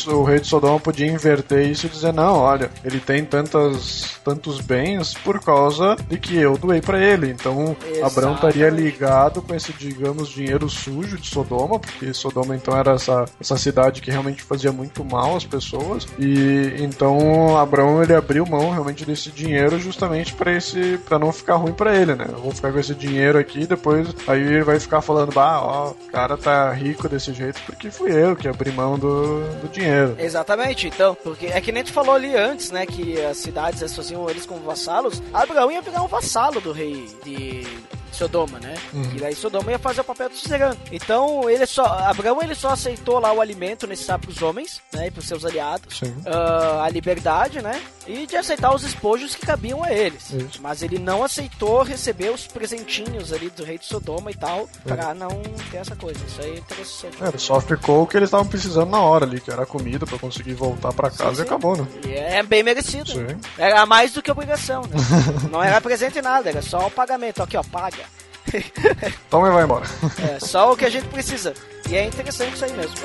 o rei de Sodoma podia inverter isso e dizer: não, olha, ele tem tantas, tantos bens por causa de que eu doei pra ele. Então Abraão estaria ligado com esse, digamos, dinheiro sujo de Sodoma, porque Sodoma então era essa, essa cidade que realmente fazia muito mal às pessoas. E então Abraão ele abriu mão realmente desse dinheiro justamente para esse para não ficar ruim pra ele, né? Eu vou ficar com esse dinheiro aqui, depois aí ele vai ficar falando, bah, ó, o cara tá rico desse jeito porque fui eu que abri mão do, do dinheiro. Exatamente, então, porque é que nem tu falou ali antes, né, que as cidades associam eles como vassalos. Abraão ia virar um vassalo do rei de Sodoma, né? Uhum. E daí Sodoma ia fazer o papel do suzerano. Então, ele só, Abraão ele só aceitou lá o alimento necessário para os homens, né, e para os seus aliados, Sim. ah, a liberdade, né, e de aceitar os espojos que cabiam a eles. Isso. Mas ele não aceitou receber os presentinhos ali do rei de Sodoma e tal, pra não ter essa coisa. Isso aí é interessante. É, só ficou o que eles estavam precisando na hora ali, que era comida pra conseguir voltar pra casa Sim, e acabou, né? E é bem merecido. Sim. Era mais do que obrigação, né? [LAUGHS] não era presente nada, era só o pagamento. Aqui, ó, paga. [LAUGHS] Toma e vai embora. É só o que a gente precisa. E é interessante isso aí mesmo.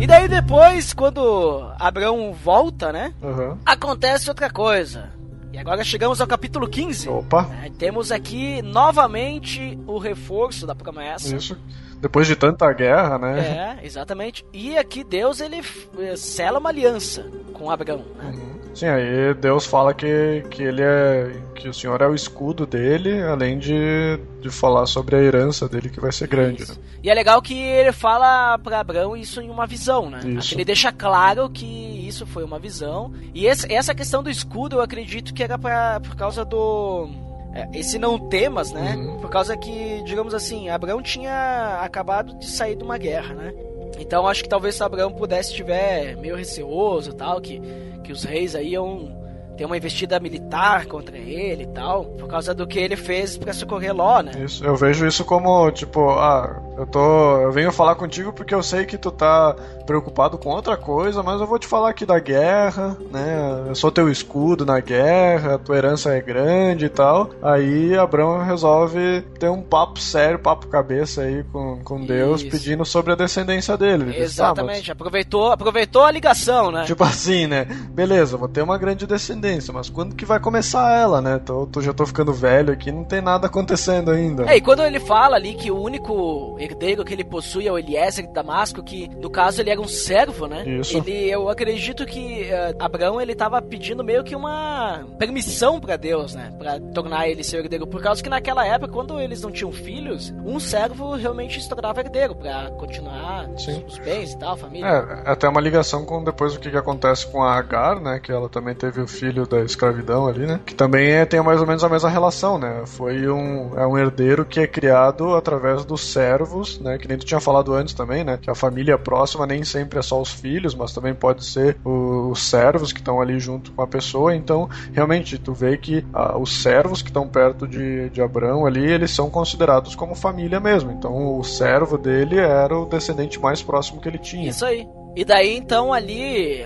E daí depois, quando Abraão volta, né? Aham. Acontece outra coisa. E agora chegamos ao capítulo 15. Opa, É, temos aqui novamente o reforço da promessa. isso. Depois de tanta guerra, né? É, exatamente. E aqui Deus ele eh, sela uma aliança com Abraão. né? Sim, aí Deus fala que, que ele é. que o Senhor é o escudo dele, além de, de falar sobre a herança dele que vai ser grande, né? E é legal que ele fala para Abraão isso em uma visão, né? Isso. Aqui Ele deixa claro que isso foi uma visão. E esse- essa questão do escudo eu acredito que era pra, por causa do. É, Esse não temas, né? Uhum. Por causa que, digamos assim, Abraão tinha acabado de sair de uma guerra, né? Então acho que talvez se Abraão pudesse estiver meio receoso e tal, que, que os reis aí iam ter uma investida militar contra ele e tal, por causa do que ele fez pra socorrer Ló, né? Isso, eu vejo isso como, tipo, ah, eu tô. Eu venho falar contigo porque eu sei que tu tá preocupado com outra coisa, mas eu vou te falar aqui da guerra, né? Eu sou teu escudo na guerra, tua herança é grande e tal. Aí Abraão resolve ter um papo sério, papo cabeça aí com, com Deus, Isso. pedindo sobre a descendência dele. Ele diz, "Ah, mas Exatamente, aproveitou, aproveitou a ligação, né? Tipo assim, né? Beleza, vou ter uma grande descendência, mas quando que vai começar ela, né? Tô, tô- já tô ficando velho aqui, não tem nada acontecendo ainda. É, e quando ele fala ali que o único herdeiro que ele possui é o Eliezer de Damasco, que no caso ele era um servo, né? Isso. Ele, eu acredito que eh, Abraão ele tava pedindo meio que uma permissão pra Deus, né? Pra tornar ele seu herdeiro, por causa que naquela época, quando eles não tinham filhos, um servo realmente se tornava herdeiro pra continuar os, Sim. os bens e tal, a família. É, até uma ligação com depois o que, que acontece com a Agar, né? Que ela também teve o filho da escravidão ali, né? Que também é, tem mais ou menos a mesma relação, né? Foi um, é um herdeiro que é criado através dos servos, né? Que nem tu tinha falado antes também, né? Que a família próxima nem sempre é só os filhos, mas também pode ser os servos que estão ali junto com a pessoa. Então, realmente, tu vê que ah, os servos que estão perto de, de Abraão ali, eles são considerados como família mesmo. Então, o servo dele era o descendente mais próximo que ele tinha. Isso aí. E daí então ali,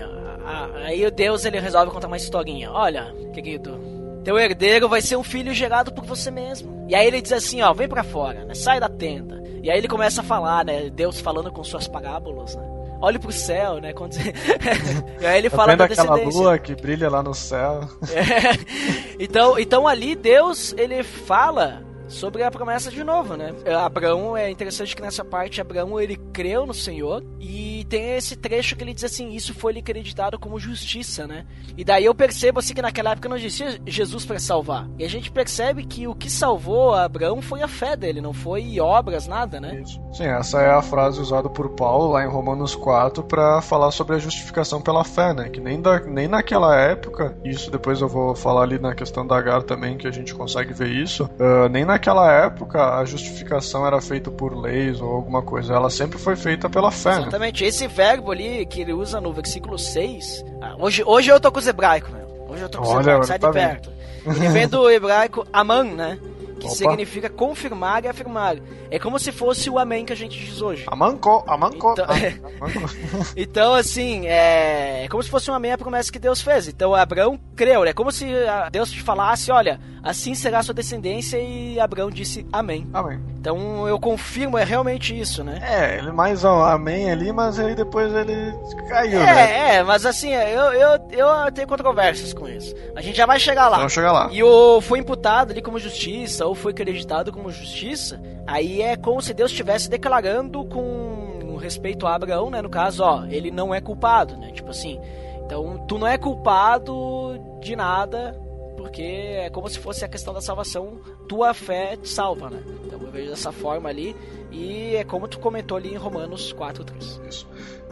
aí o Deus ele resolve contar uma historinha. Olha, querido, teu herdeiro vai ser um filho gerado por você mesmo. E aí ele diz assim, ó, vem pra fora, né? Sai da tenda. E aí ele começa a falar, né? Deus falando com suas parábolas, né? Olhe pro céu, né? Quando... [LAUGHS] e aí ele Tá fala da aquela lua que brilha lá no céu? [LAUGHS] É. então, então ali Deus ele fala sobre a promessa de novo, né? Abraão é interessante que nessa parte Abraão ele creu no Senhor e tem esse trecho que ele diz assim, isso foi lhe acreditado como justiça, né? E daí eu percebo assim que naquela época não existia Jesus para salvar. E a gente percebe que o que salvou Abraão foi a fé dele, não foi obras, nada, né? Sim, essa é a frase usada por Paulo lá em Romanos 4 para falar sobre a justificação pela fé, né? Que nem, da, nem naquela época, isso depois eu vou falar ali na questão da Agar também, que a gente consegue ver isso, ah, nem naquela época a justificação era feita por leis ou alguma coisa, ela sempre foi feita pela fé, né? Exatamente. Esse verbo ali que ele usa no versículo 6. ah, hoje, hoje eu tô com os hebraicos, meu. Hoje eu tô com os hebraicos, sai tá de bem. perto. Ele vem do hebraico aman, né? Que Opa. significa confirmar e afirmar. É como se fosse o amém que a gente diz hoje. Amanco, amanco, Então- [LAUGHS] amanco. [LAUGHS] Então, assim, é... é como se fosse um amém a promessa que Deus fez. Então, Abraão creu. É como se ah, Deus te falasse: olha, assim será a sua descendência. E Abraão disse amém. Amém. Então, eu confirmo, é realmente isso, né? É, ele mais um amém ali, mas aí depois ele caiu, né? É, é, mas assim, eu, eu, eu tenho controvérsias com isso. A gente já vai chegar lá. Vamos chegar lá. E o foi imputado ali como justiça, ou foi acreditado como justiça, aí é como se Deus estivesse declarando com respeito a Abraão, né? No caso, ó, ele não é culpado, né? Tipo assim, então tu não é culpado de nada, porque é como se fosse a questão da salvação, tua fé te salva, né? Então eu vejo dessa forma ali, e é como tu comentou ali em Romanos 4:3. Isso.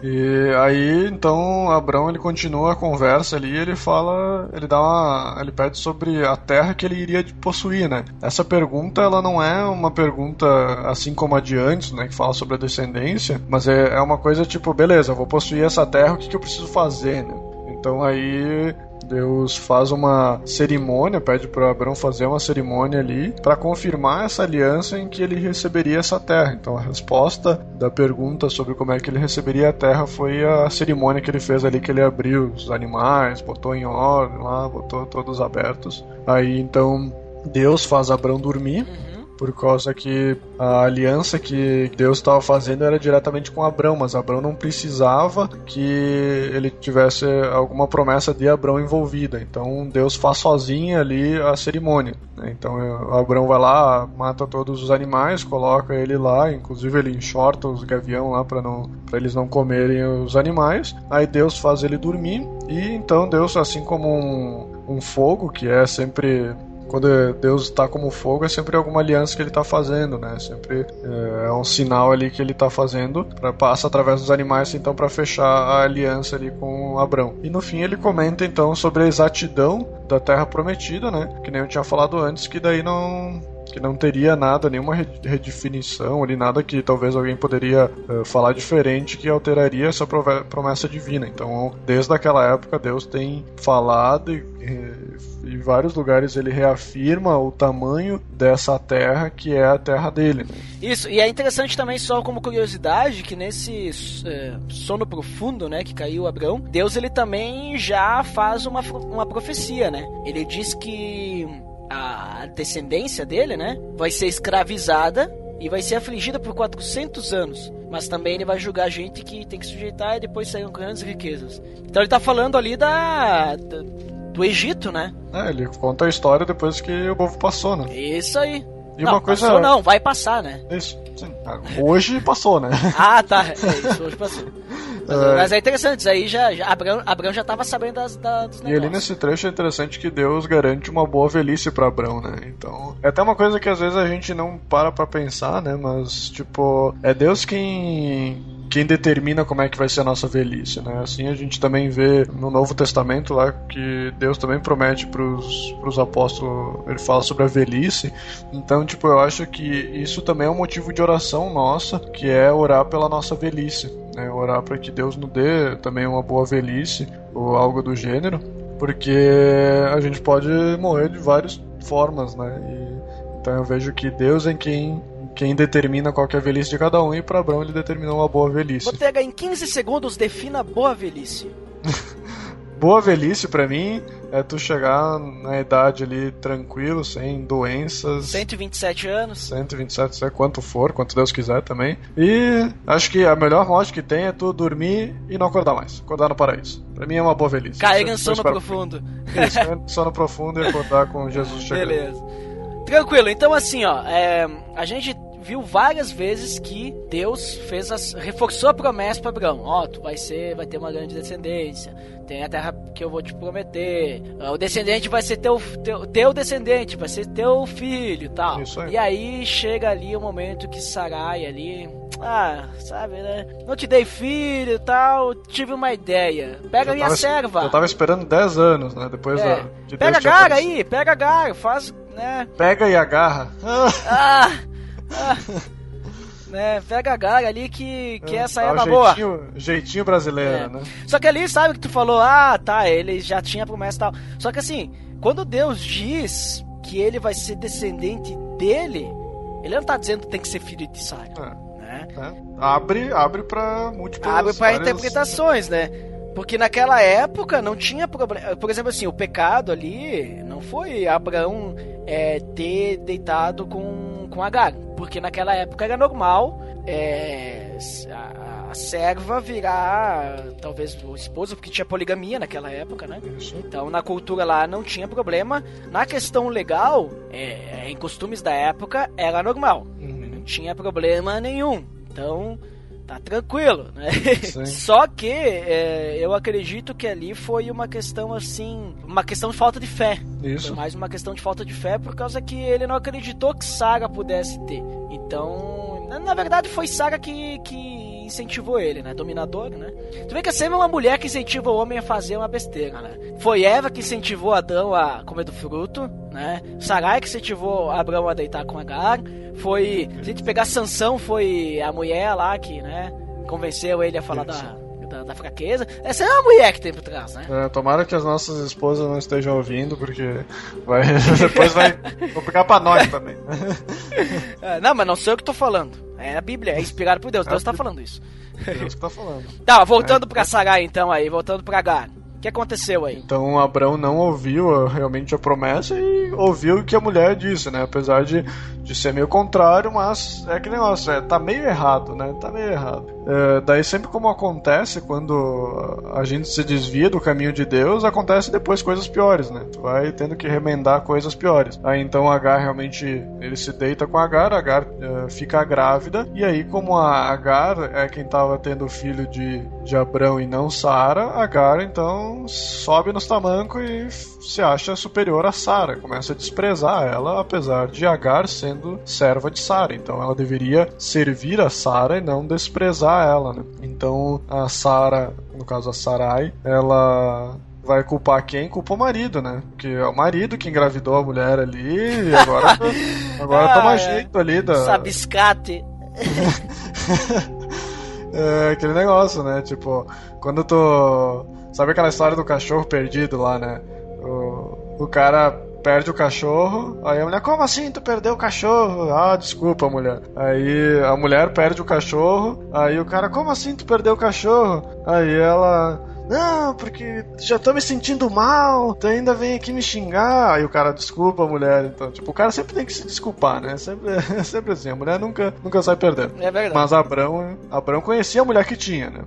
E aí, então, Abraão ele continua a conversa ali, ele fala, ele dá uma, ele pede sobre a terra que ele iria possuir, né? Essa pergunta, ela não é uma pergunta assim como a de antes, né, que fala sobre a descendência, mas é, é uma coisa tipo, beleza, vou possuir essa terra, o que, que eu preciso fazer, né? Então aí Deus faz uma cerimônia, pede para Abraão fazer uma cerimônia ali para confirmar essa aliança em que ele receberia essa terra. Então a resposta da pergunta sobre como é que ele receberia a terra foi a cerimônia que ele fez ali que ele abriu os animais, botou em ordem lá, botou todos abertos. Aí então Deus faz Abraão dormir. Uhum por causa que a aliança que Deus estava fazendo era diretamente com Abraão, mas Abraão não precisava que ele tivesse alguma promessa de Abraão envolvida. Então Deus faz sozinho ali a cerimônia. Né? Então Abraão vai lá, mata todos os animais, coloca ele lá, inclusive ele enxorta os gavião lá para não para eles não comerem os animais. Aí Deus faz ele dormir e então Deus, assim como um, um fogo que é sempre quando Deus está como fogo, é sempre alguma aliança que ele está fazendo, né? Sempre é, é, um sinal ali que ele está fazendo, pra, passa através dos animais, então, para fechar a aliança ali com Abraão. E no fim ele comenta então sobre a exatidão da terra prometida, né? Que nem eu tinha falado antes, que daí não que não teria nada, nenhuma redefinição ali, nada que talvez alguém poderia uh, falar diferente que alteraria essa promessa divina. Então, desde aquela época, Deus tem falado e, e, em vários lugares ele reafirma o tamanho dessa terra que é a terra dele. Isso, e é interessante também, só como curiosidade, que nesse é, sono profundo, né, que caiu Abraão, Deus ele também já faz uma, uma profecia, né? Ele diz que a descendência dele, né, vai ser escravizada e vai ser afligida por 400 anos. Mas também ele vai julgar gente que tem que sujeitar e depois sair com grandes riquezas. Então ele está falando ali da, da, do Egito, né? É, ele conta a história depois que o povo passou, né? Isso aí. E não, uma coisa... passou não, vai passar, né? Isso, sim. Hoje passou, né? [LAUGHS] ah, tá. É isso, hoje passou. Mas é, mas é interessante, isso aí já, já Abraão, Abraão já estava sabendo das, das, dos negócios. E ali nesse trecho é interessante que Deus garante uma boa velhice para Abraão, né? Então, é até uma coisa que às vezes a gente não para pra pensar, né? Mas, tipo, é Deus quem quem determina como é que vai ser a nossa velhice, né? Assim a gente também vê no Novo Testamento lá que Deus também promete para os apóstolos, ele fala sobre a velhice. Então, tipo, eu acho que isso também é um motivo de oração nossa, que é orar pela nossa velhice, né? Orar para que Deus nos dê também uma boa velhice ou algo do gênero, porque a gente pode morrer de várias formas, né? E, então eu vejo que Deus é quem quem determina qual é a velhice de cada um, e para Abraão ele determinou uma boa velhice. Botega, em 15 segundos, defina boa velhice. [LAUGHS] boa velhice para mim é tu chegar na idade ali tranquilo, sem doenças. 127 anos. 127, sei quanto for, quanto Deus quiser também. E acho que a melhor morte que tem é tu dormir e não acordar mais. Acordar no paraíso. Pra mim é uma boa velhice. Carrega em sono profundo. Isso, [LAUGHS] sono profundo e acordar com Jesus chegando. Beleza. Tranquilo, então assim, ó, é, a gente viu várias vezes que Deus fez as, reforçou a promessa para Abraão. Ó, oh, tu vai ser, vai ter uma grande descendência. Tem a terra que eu vou te prometer. O descendente vai ser teu, teu, teu descendente, vai ser teu filho, tal. Aí. E aí chega ali o momento que Sarai ali, ah, sabe, né? Não te dei filho, tal. Tive uma ideia. Pega a minha tava, serva. Eu tava esperando 10 anos, né? Depois é. da, de Pega a Gara aí, pega a Gara, faz, né? Pega e agarra. ah. [LAUGHS] [LAUGHS] Né, pega a galha ali que, que é, essa é uma boa. Jeitinho brasileiro, é. né? Só que ali, sabe que tu falou, ah, tá, ele já tinha promessa e tal. Só que assim, quando Deus diz que ele vai ser descendente dele, ele não tá dizendo que tem que ser filho de Sara. É. Né? É. Abre, abre pra múltiplas Abre pra interpretações, né? Porque naquela época não tinha problema. Por exemplo, assim, o pecado ali não foi Abraão é, ter deitado com, com Agar. Porque naquela época era normal é, a, a, serva virar talvez o esposo, porque tinha poligamia naquela época, né? Então na cultura lá não tinha problema. Na questão legal, é, em costumes da época, era normal. Uhum. Não tinha problema nenhum. Então tá tranquilo, né? [LAUGHS] Só que é, eu acredito que ali foi uma questão assim, uma questão de falta de fé. Isso. Foi mais uma questão de falta de fé por causa que ele não acreditou que Sara pudesse ter. Então, na, na verdade foi Sara que, que incentivou ele, né? Dominador, né? Tu vê que é sempre uma mulher que incentiva o homem a fazer uma besteira, né? Foi Eva que incentivou Adão a comer do fruto, né? Sarai que incentivou Abraão a deitar com Agar. Foi, se a gente pegar Sansão, foi a mulher lá que, né? Convenceu ele a falar da, da, da fraqueza. Essa é uma mulher que tem por trás, né? É, tomara que as nossas esposas não estejam ouvindo, porque vai, [LAUGHS] depois vai complicar pra nós também. [LAUGHS] É, não, mas não sou eu que tô falando. É a Bíblia, é inspirado por Deus. [LAUGHS] Deus tá falando isso. Deus que tá falando. Tá, voltando pra Sarai então aí, voltando pra Agar. O que aconteceu aí? Então Abraão não ouviu a- realmente a promessa e ouviu o que a mulher disse, né? Apesar de, de ser meio contrário, mas é que negócio, é, tá meio errado, né? Tá meio errado. É, daí sempre como acontece quando a gente se desvia do caminho de Deus, acontece depois coisas piores, né? Tu vai tendo que remendar coisas piores. Aí então Agar realmente, ele se deita com Agar, Agar é, fica grávida, e aí como a Agar é quem tava tendo o filho de, de Abrão e não Sara, Agar então sobe nos tamancos e se acha superior a Sara, começa a desprezar ela, apesar de Agar sendo serva de Sara. Então ela deveria servir a Sara e não desprezar ela, né? Então a Sara, no caso a Sarai, ela vai culpar quem? Culpa o marido, né? Porque é o marido que engravidou a mulher ali e agora, [LAUGHS] agora Ah, toma é. jeito ali da, Sabiscate. [LAUGHS] é aquele negócio, né? Tipo, quando tu. Sabe aquela história do cachorro perdido lá, né? O, o cara perde o cachorro, aí a mulher, como assim tu perdeu o cachorro? Ah, desculpa, mulher. Aí a mulher perde o cachorro, aí o cara, como assim tu perdeu o cachorro? Aí ela. Não, porque já tô me sentindo mal, tu ainda vem aqui me xingar. Aí o cara, desculpa, mulher. Então, tipo, o cara sempre tem que se desculpar, né? Sempre, é [LAUGHS] sempre assim, a mulher nunca, nunca sai perdendo. É verdade. Mas Abrão, Abrão conhecia a mulher que tinha, né?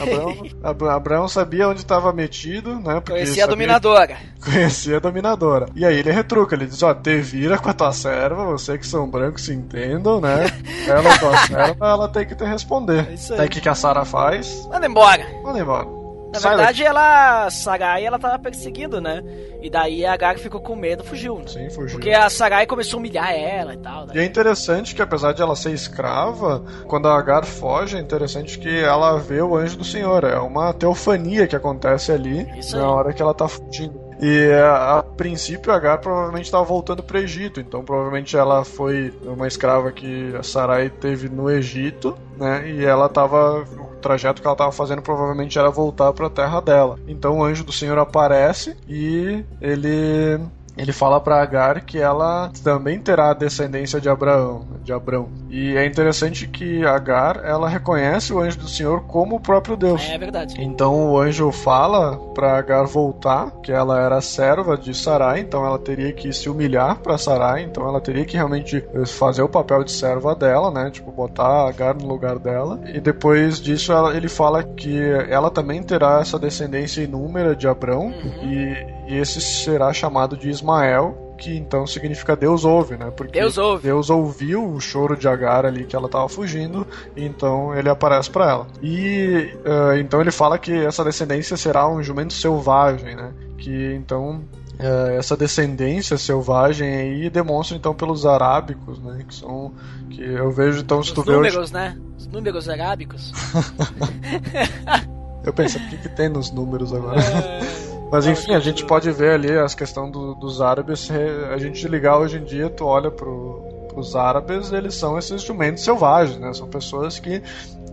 Abrão, Ab- Abrão sabia onde estava metido, né? Conhecia a dominadora. [LAUGHS] Conhecia a dominadora. E aí ele retruca, ele diz, ó, te vira com a tua serva, você que são brancos se entendam, né? [LAUGHS] Ela é tua serva, ela tem que te responder. É isso aí. Daí o que, que a Sara faz? Manda embora. Manda embora. Na Sai verdade, ela, Sarai, ela tava perseguindo, né? E daí a Agar ficou com medo e fugiu. né? Sim, fugiu. Porque a Sarai começou a humilhar ela e tal. E Né? é interessante que apesar de ela ser escrava, quando a Agar foge, é interessante que ela vê o anjo do Senhor. É uma teofania que acontece ali Isso na aí. hora que ela tá fugindo. E a, a princípio Agar provavelmente estava voltando para Egito, então provavelmente ela foi uma escrava que a Sarai teve no Egito, né? E ela tava o trajeto que ela estava fazendo provavelmente era voltar para a terra dela. Então o anjo do Senhor aparece e ele ele fala para Agar que ela também terá descendência de Abraão, de Abrão. E é interessante que Agar, ela reconhece o anjo do Senhor como o próprio Deus. É verdade. Então o anjo fala para Agar voltar, que ela era serva de Sarai, então ela teria que se humilhar para Sarai, então ela teria que realmente fazer o papel de serva dela, né? Tipo, botar Agar no lugar dela. E depois disso ela- ele fala que ela também terá essa descendência inúmera de Abrão, e, e esse será chamado de Ismael. Que então significa Deus ouve, né? Porque Deus ouve. Deus ouviu o choro de Agar ali que ela estava fugindo, então ele aparece para ela. E eh, então ele fala que essa descendência será um jumento selvagem, né? Que então eh, essa descendência selvagem aí demonstra então pelos arábicos, né? Que são que eu vejo então se Os tu vê hoje, números, né? Os números arábicos. [LAUGHS] eu pensei o que, que tem nos números agora. [LAUGHS] Mas enfim, a gente pode ver ali as questões do- dos árabes. A gente ligar hoje em dia, tu olha pro, pros árabes, eles são esses jumentos selvagens, né? São pessoas que,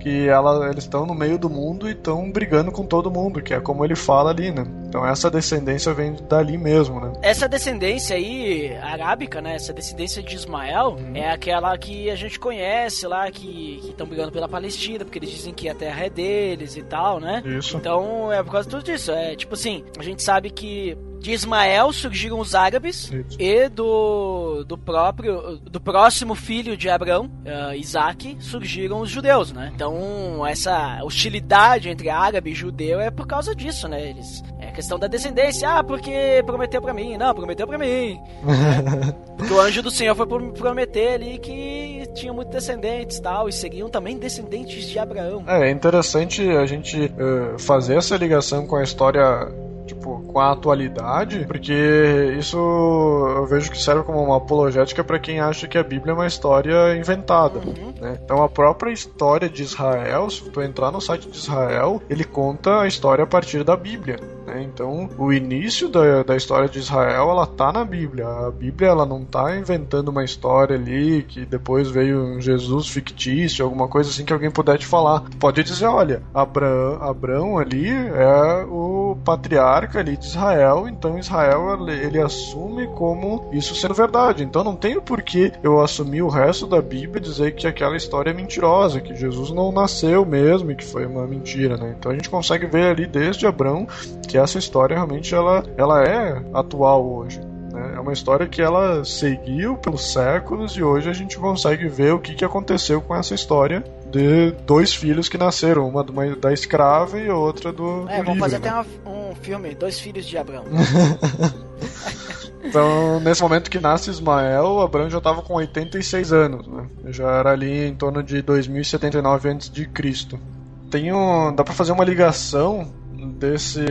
que ela, eles estão no meio do mundo e estão brigando com todo mundo, que é como ele fala ali, né? Então essa descendência vem dali mesmo, né? Essa descendência aí, arábica, né? Essa descendência de Ismael Uhum. é aquela que a gente conhece lá, que estão brigando pela Palestina, porque eles dizem que a terra é deles e tal, né? Isso. Então é por causa de tudo isso. É tipo assim, a gente sabe que de Ismael surgiram os árabes e do, do próprio do próximo filho de Abraão, eh, Isaac, surgiram os judeus, né? Então essa hostilidade entre árabe e judeu é por causa disso, né? Eles é questão da descendência. Ah, porque prometeu pra mim. Não, prometeu pra mim. [LAUGHS] porque o anjo do Senhor foi prometer ali que tinha muitos descendentes tal, e seriam também descendentes de Abraão. É, é interessante a gente uh, fazer essa ligação com a história tipo, com a atualidade, porque isso eu vejo que serve como uma apologética para quem acha que a Bíblia é uma história inventada. Uhum. Né? Então a própria história de Israel, se tu entrar no site de Israel, ele conta a história a partir da Bíblia. Né? Então o início da, da história de Israel ela tá na Bíblia. A Bíblia ela não tá inventando uma história ali que depois veio um Jesus fictício, alguma coisa assim que alguém puder te falar. Pode dizer, olha, Abraão, Abraão ali é o patriarca ali de Israel, então Israel ele, assume como isso sendo verdade. Então não tem por que eu assumir o resto da Bíblia e dizer que aquela história é mentirosa, que Jesus não nasceu mesmo e que foi uma mentira, né? Então a gente consegue ver ali desde Abraão que essa história realmente ela, ela é atual hoje. Né? É uma história que ela seguiu pelos séculos e hoje a gente consegue ver o que, que aconteceu com essa história de dois filhos que nasceram, uma da escrava e outra do. É, do vamos fazer né? até um filme, Dois Filhos de Abraão. [LAUGHS] Então, nesse momento que nasce Ismael, Abraão já estava com 86 anos, né? Já era ali em torno de 2079 a.C. Tem um, dá para fazer uma ligação desse,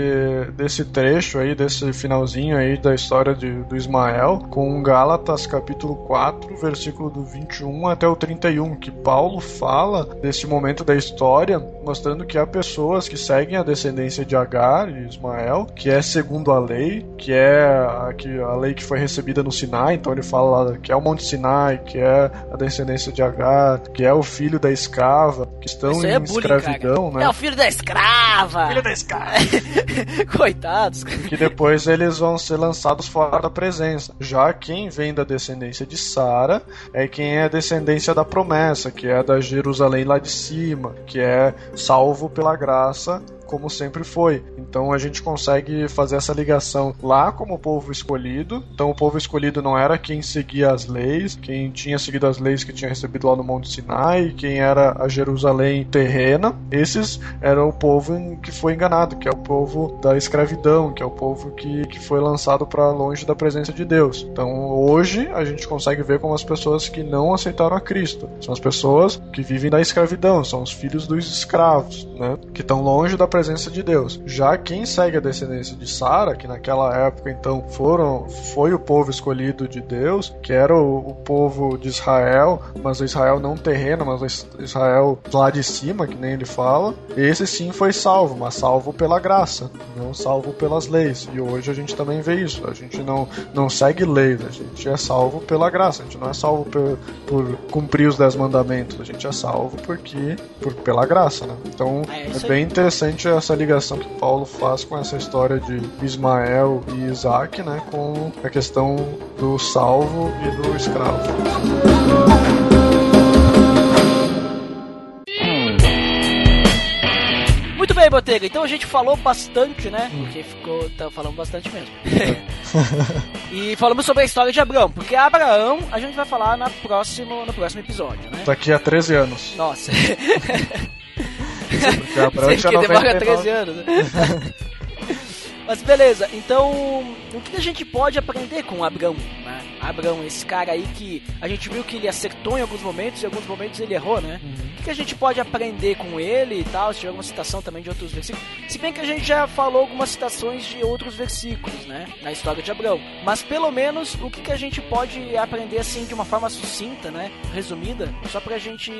desse trecho aí, desse finalzinho aí da história de, do Ismael, com Gálatas capítulo 4, versículo do 21 até o 31, que Paulo fala desse momento da história, mostrando que há pessoas que seguem a descendência de Agar e Ismael, que é segundo a lei, que é a, que, a lei que foi recebida no Sinai, então ele fala que é o Monte Sinai, que é a descendência de Agar, que é o filho da escrava, que estão em é bullying, escravidão, cara. né? É o filho da escrava! Filho da escrava! [LAUGHS] Coitados. Que depois eles vão ser lançados fora da presença. Já quem vem da descendência de Sara é quem é descendência da promessa, que é da Jerusalém lá de cima, que é salvo pela graça como sempre foi. Então a gente consegue fazer essa ligação lá como povo escolhido. Então o povo escolhido não era quem seguia as leis, quem tinha seguido as leis que tinha recebido lá no Monte Sinai, quem era a Jerusalém terrena. Esses eram o povo que foi enganado, que é o povo da escravidão, que é o povo que, que foi lançado para longe da presença de Deus. Então hoje a gente consegue ver como as pessoas que não aceitaram a Cristo são as pessoas que vivem da escravidão, são os filhos dos escravos, né? Que estão longe da presença presença de Deus. Já quem segue a descendência de Sara, que naquela época então foram foi o povo escolhido de Deus, que era o, o povo de Israel, mas o Israel não terreno, mas o Israel lá de cima, que nem ele fala. Esse sim foi salvo, mas salvo pela graça, não salvo pelas leis. E hoje a gente também vê isso. A gente não, não segue leis, a gente é salvo pela graça. A gente não é salvo por, por cumprir os dez mandamentos, a gente é salvo porque por, pela graça, né? Então é, é bem interessante essa ligação que Paulo faz com essa história de Ismael e Isaac, né, com a questão do salvo e do escravo. Muito bem, Botega. Então a gente falou bastante, né? Porque ficou. Tá falando bastante mesmo. [LAUGHS] e falamos sobre a história de Abraão. Porque Abraão a gente vai falar na próximo, no próximo episódio, né? Daqui a 13 anos. Nossa. [LAUGHS] Branca que demora 13 anos, né? [LAUGHS] Mas beleza, então o que a gente pode aprender com o Abrão? Né? Abrão, esse cara aí que a gente viu que ele acertou em alguns momentos e em alguns momentos ele errou, né? Uhum. O que a gente pode aprender com ele e tal? Se tiver alguma citação também de outros versículos. Se bem que a gente já falou algumas citações de outros versículos, né? Na história de Abrão. Mas pelo menos o que a gente pode aprender assim de uma forma sucinta, né? Resumida, só pra gente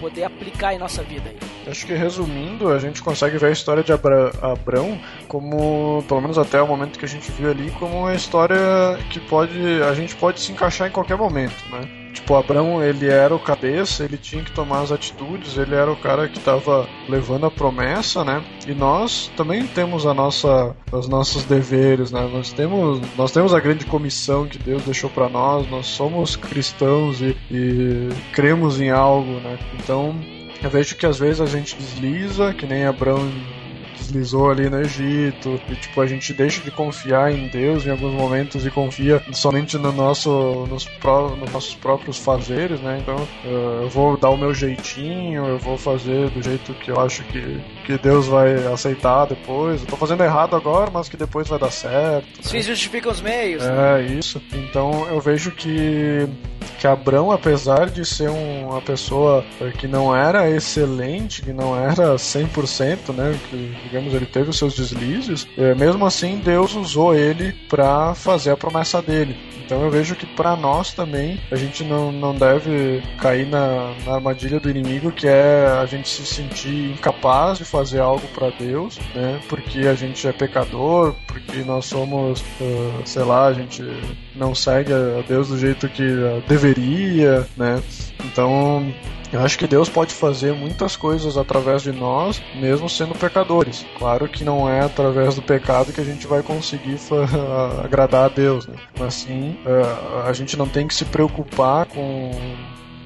poder aplicar em nossa vida aí. Acho que resumindo, a gente consegue ver a história de Abra Abrão como, pelo menos até o momento que a gente viu ali, como uma história que pode, a gente pode se encaixar em qualquer momento, né? Tipo, Abrão, ele era o cabeça, ele tinha que tomar as atitudes, ele era o cara que estava levando a promessa, né? E nós também temos a nossa, os nossos deveres, né? Nós temos, nós temos a grande comissão que Deus deixou para nós, nós somos cristãos e, e cremos em algo, né? Então, eu vejo que às vezes a gente desliza, que nem Abraão deslizou ali no Egito, e tipo, a gente deixa de confiar em Deus em alguns momentos e confia somente no nosso, nos, pró, nos nossos próprios fazeres, né? Então uh, eu vou dar o meu jeitinho, eu vou fazer do jeito que eu acho que, que Deus vai aceitar depois. Eu tô fazendo errado agora, mas que depois vai dar certo. Os fins justificam os meios. É, isso. Então eu vejo que que Abrão, apesar de ser um, uma pessoa que não era excelente, que não era 100%, né, que digamos ele teve os seus deslizes, é, mesmo assim Deus usou ele para fazer a promessa dele. Então eu vejo que para nós também a gente não, não deve cair na, na, armadilha do inimigo, que é a gente se sentir incapaz de fazer algo para Deus, né? Porque a gente é pecador, porque nós somos, uh, sei lá, a gente não segue a Deus do jeito que deveria, né? Então eu acho que Deus pode fazer muitas coisas através de nós, mesmo sendo pecadores. Claro que não é através do pecado que a gente vai conseguir [LAUGHS] agradar a Deus, né? mas sim uh, a gente não tem que se preocupar com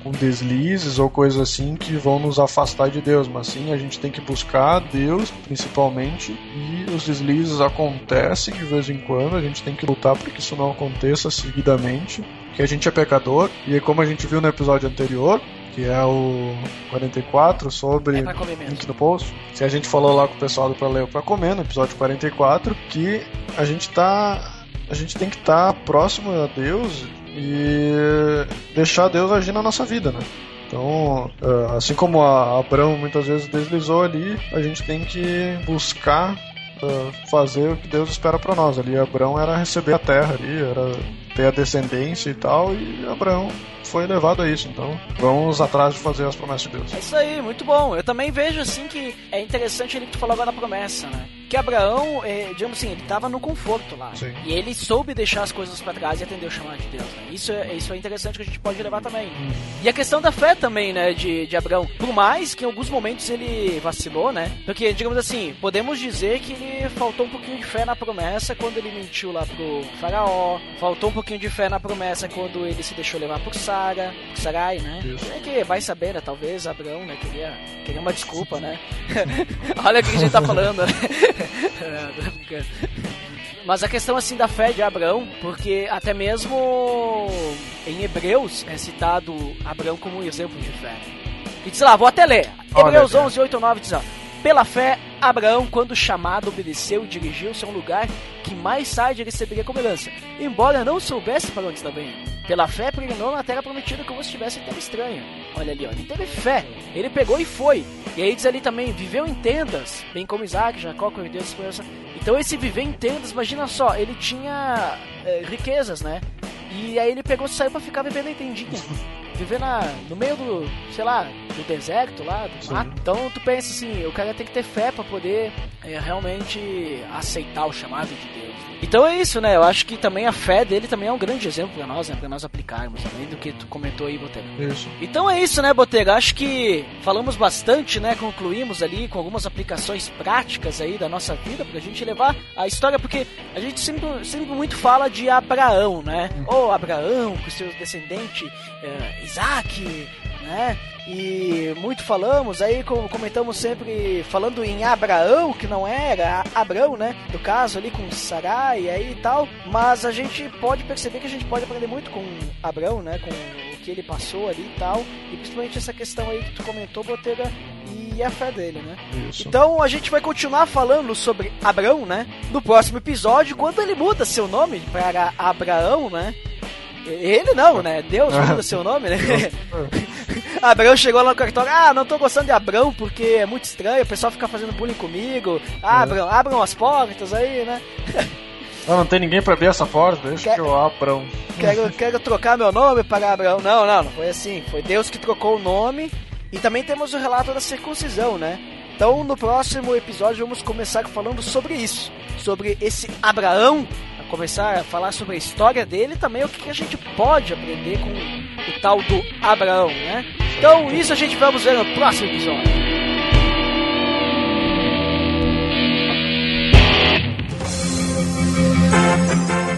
com deslizes ou coisas assim que vão nos afastar de Deus, mas sim a gente tem que buscar Deus principalmente e os deslizes acontecem de vez em quando, a gente tem que lutar para que isso não aconteça seguidamente, que a gente é pecador e como a gente viu no episódio anterior, que é o 44, sobre é link no post. Se a gente falou lá com o pessoal do Pra Ler Pra Comer, no episódio 44, que a gente tá. A gente tem que estar tá próximo a Deus e deixar Deus agir na nossa vida, né? Então, é, assim como a Abraão muitas vezes deslizou ali, a gente tem que buscar é, fazer o que Deus espera para nós. Ali, Abraão era receber a terra ali, era ter a descendência e tal, e Abraão foi levado a isso. Então, vamos atrás de fazer as promessas de Deus. É isso aí, muito bom. Eu também vejo assim que é interessante ele que tu falou agora da promessa, né? Que Abraão, é, digamos assim, ele estava no conforto lá. Sim. E ele soube deixar as coisas para trás e atender o chamado de Deus. Né? Isso, é, isso é interessante que a gente pode levar também. Hum. E a questão da fé também, né, de, de Abraão. Por mais que em alguns momentos ele vacilou, né? Porque, digamos assim, podemos dizer que ele faltou um pouquinho de fé na promessa quando ele mentiu lá pro faraó. Faltou um pouquinho de fé na promessa quando ele se deixou levar por Sara, Sarai, né? Isso. É que vai saber, né? Talvez Abraão, né? Queria, queria uma desculpa, né? [LAUGHS] Olha o que a gente tá falando, né? [LAUGHS] Mas a questão assim da fé de Abraão, porque até mesmo em Hebreus é citado Abraão como um exemplo de fé. E diz lá, vou até ler. Hebreus 11, 8 9 diz lá. Pela fé, Abraão, quando chamado, obedeceu e dirigiu-se a um lugar que mais tarde receberia como herança, embora não soubesse para onde estava indo. Pela fé, peregrinou na terra prometida como se estivesse em terra estranha. Olha ali, ó, ele teve fé, ele pegou e foi. E aí diz ali também, viveu em tendas, bem como Isaac, Jacó, com Deus, esperança. Então esse viver em tendas, imagina só, ele tinha é, riquezas, né? E aí ele pegou e saiu para ficar vivendo em tendinha [LAUGHS] viver na, no meio do, sei lá, do deserto lá, do mato. Então tu pensa assim, o cara tem que ter fé para poder é, realmente aceitar o chamado de Deus. Então é isso, né? Eu acho que também a fé dele também é um grande exemplo para nós, né? Para nós aplicarmos, além do que tu comentou aí, Botega. Isso. Então é isso, né, Botega? Acho que falamos bastante, né? Concluímos ali com algumas aplicações práticas aí da nossa vida pra gente levar a história, porque a gente sempre, sempre muito fala de Abraão, né? Ou oh, Abraão, com seus descendentes, é, Isaac, né? E muito falamos, aí comentamos sempre falando em Abraão, que não era Abraão, né? Do caso ali com Sarai aí e tal. Mas a gente pode perceber que a gente pode aprender muito com Abraão, né? Com o que ele passou ali e tal. E principalmente essa questão aí que tu comentou, Botega, e a fé dele, né? Isso. Então a gente vai continuar falando sobre Abraão, né? No próximo episódio, quando ele muda seu nome para Abraão, né? Ele não, né? Deus muda [LAUGHS] seu nome, né? Abrão chegou lá no cartório, ah, não tô gostando de Abrão porque é muito estranho, o pessoal fica fazendo bullying comigo. Ah, Abrão, abram as portas aí, né? Não, [LAUGHS] não tem ninguém pra abrir essa porta, deixa Quer... que eu Abrão. Quero, quero trocar meu nome para Abrão. Não, não, não foi assim. Foi Deus que trocou o nome. E também temos o relato da circuncisão, né? Então, no próximo episódio, vamos começar falando sobre isso. Sobre esse Abraão começar a falar sobre a história dele e também o que a gente pode aprender com o tal do Abraão, né? Então isso a gente vamos ver no próximo episódio.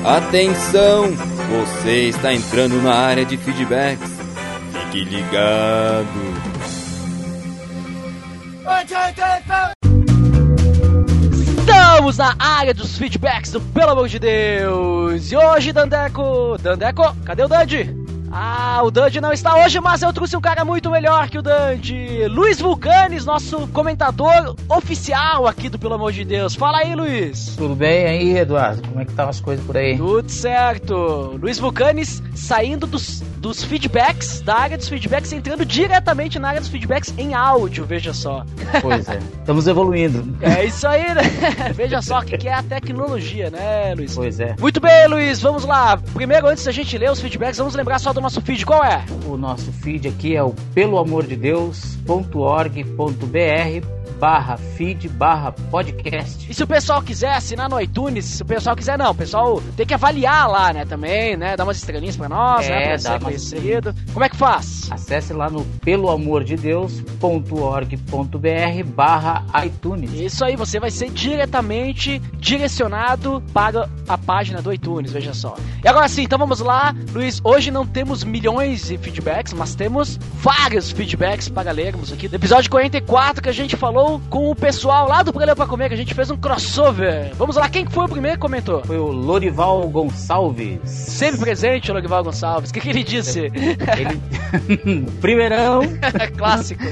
Atenção! Você está entrando na área de feedbacks. Fique ligado. Estamos na área dos feedbacks Pelo Amor de Deus! E hoje, Dandeco... Dandeco, cadê o Dandy? Ah, o Dandy não está hoje, mas eu trouxe um cara muito melhor que o Dandy. Luiz Vulcanes, nosso comentador oficial aqui do Pelo Amor de Deus. Fala aí, Luiz. Tudo bem aí, Eduardo? Como é que estão as coisas por aí? Tudo certo. Luiz Vulcanes saindo dos, dos feedbacks, da área dos feedbacks, entrando diretamente na área dos feedbacks em áudio, veja só. Pois é. Estamos evoluindo. [LAUGHS] É isso aí, né? [LAUGHS] veja só o que que é a tecnologia, né, Luiz? Pois é. Muito bem, Luiz, vamos lá. Primeiro, antes da gente ler os feedbacks, vamos lembrar só do nosso feed. Qual é? O nosso feed aqui é o peloamordedeus.org.br barra feed barra podcast. E se o pessoal quiser assinar no iTunes, se o pessoal quiser, não, o pessoal tem que avaliar lá, né, também, né, dar umas estrelinhas pra nós, É, né, pra ser conhecido. Como é que faz? Acesse lá no peloamordedeus.org.br barra iTunes. Isso aí, você vai ser diretamente direcionado para a página do iTunes, veja só. E agora sim, então vamos lá, Luiz. Hoje não temos milhões de feedbacks, mas temos vários feedbacks para lermos aqui. No episódio 44 que a gente falou com o pessoal lá do Programa pra Comer, que a gente fez um crossover. Vamos lá, quem que foi o primeiro que comentou? Foi o Lorival Gonçalves. Sempre presente, o Logival Gonçalves. O que, que ele disse? Ele... [LAUGHS] Primeirão, [LAUGHS] Clássico.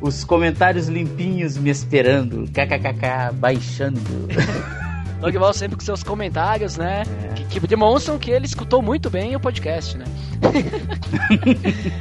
os comentários limpinhos me esperando. KKKK baixando. [LAUGHS] Logival sempre com seus comentários, né? Que, que demonstram que ele escutou muito bem o podcast, né?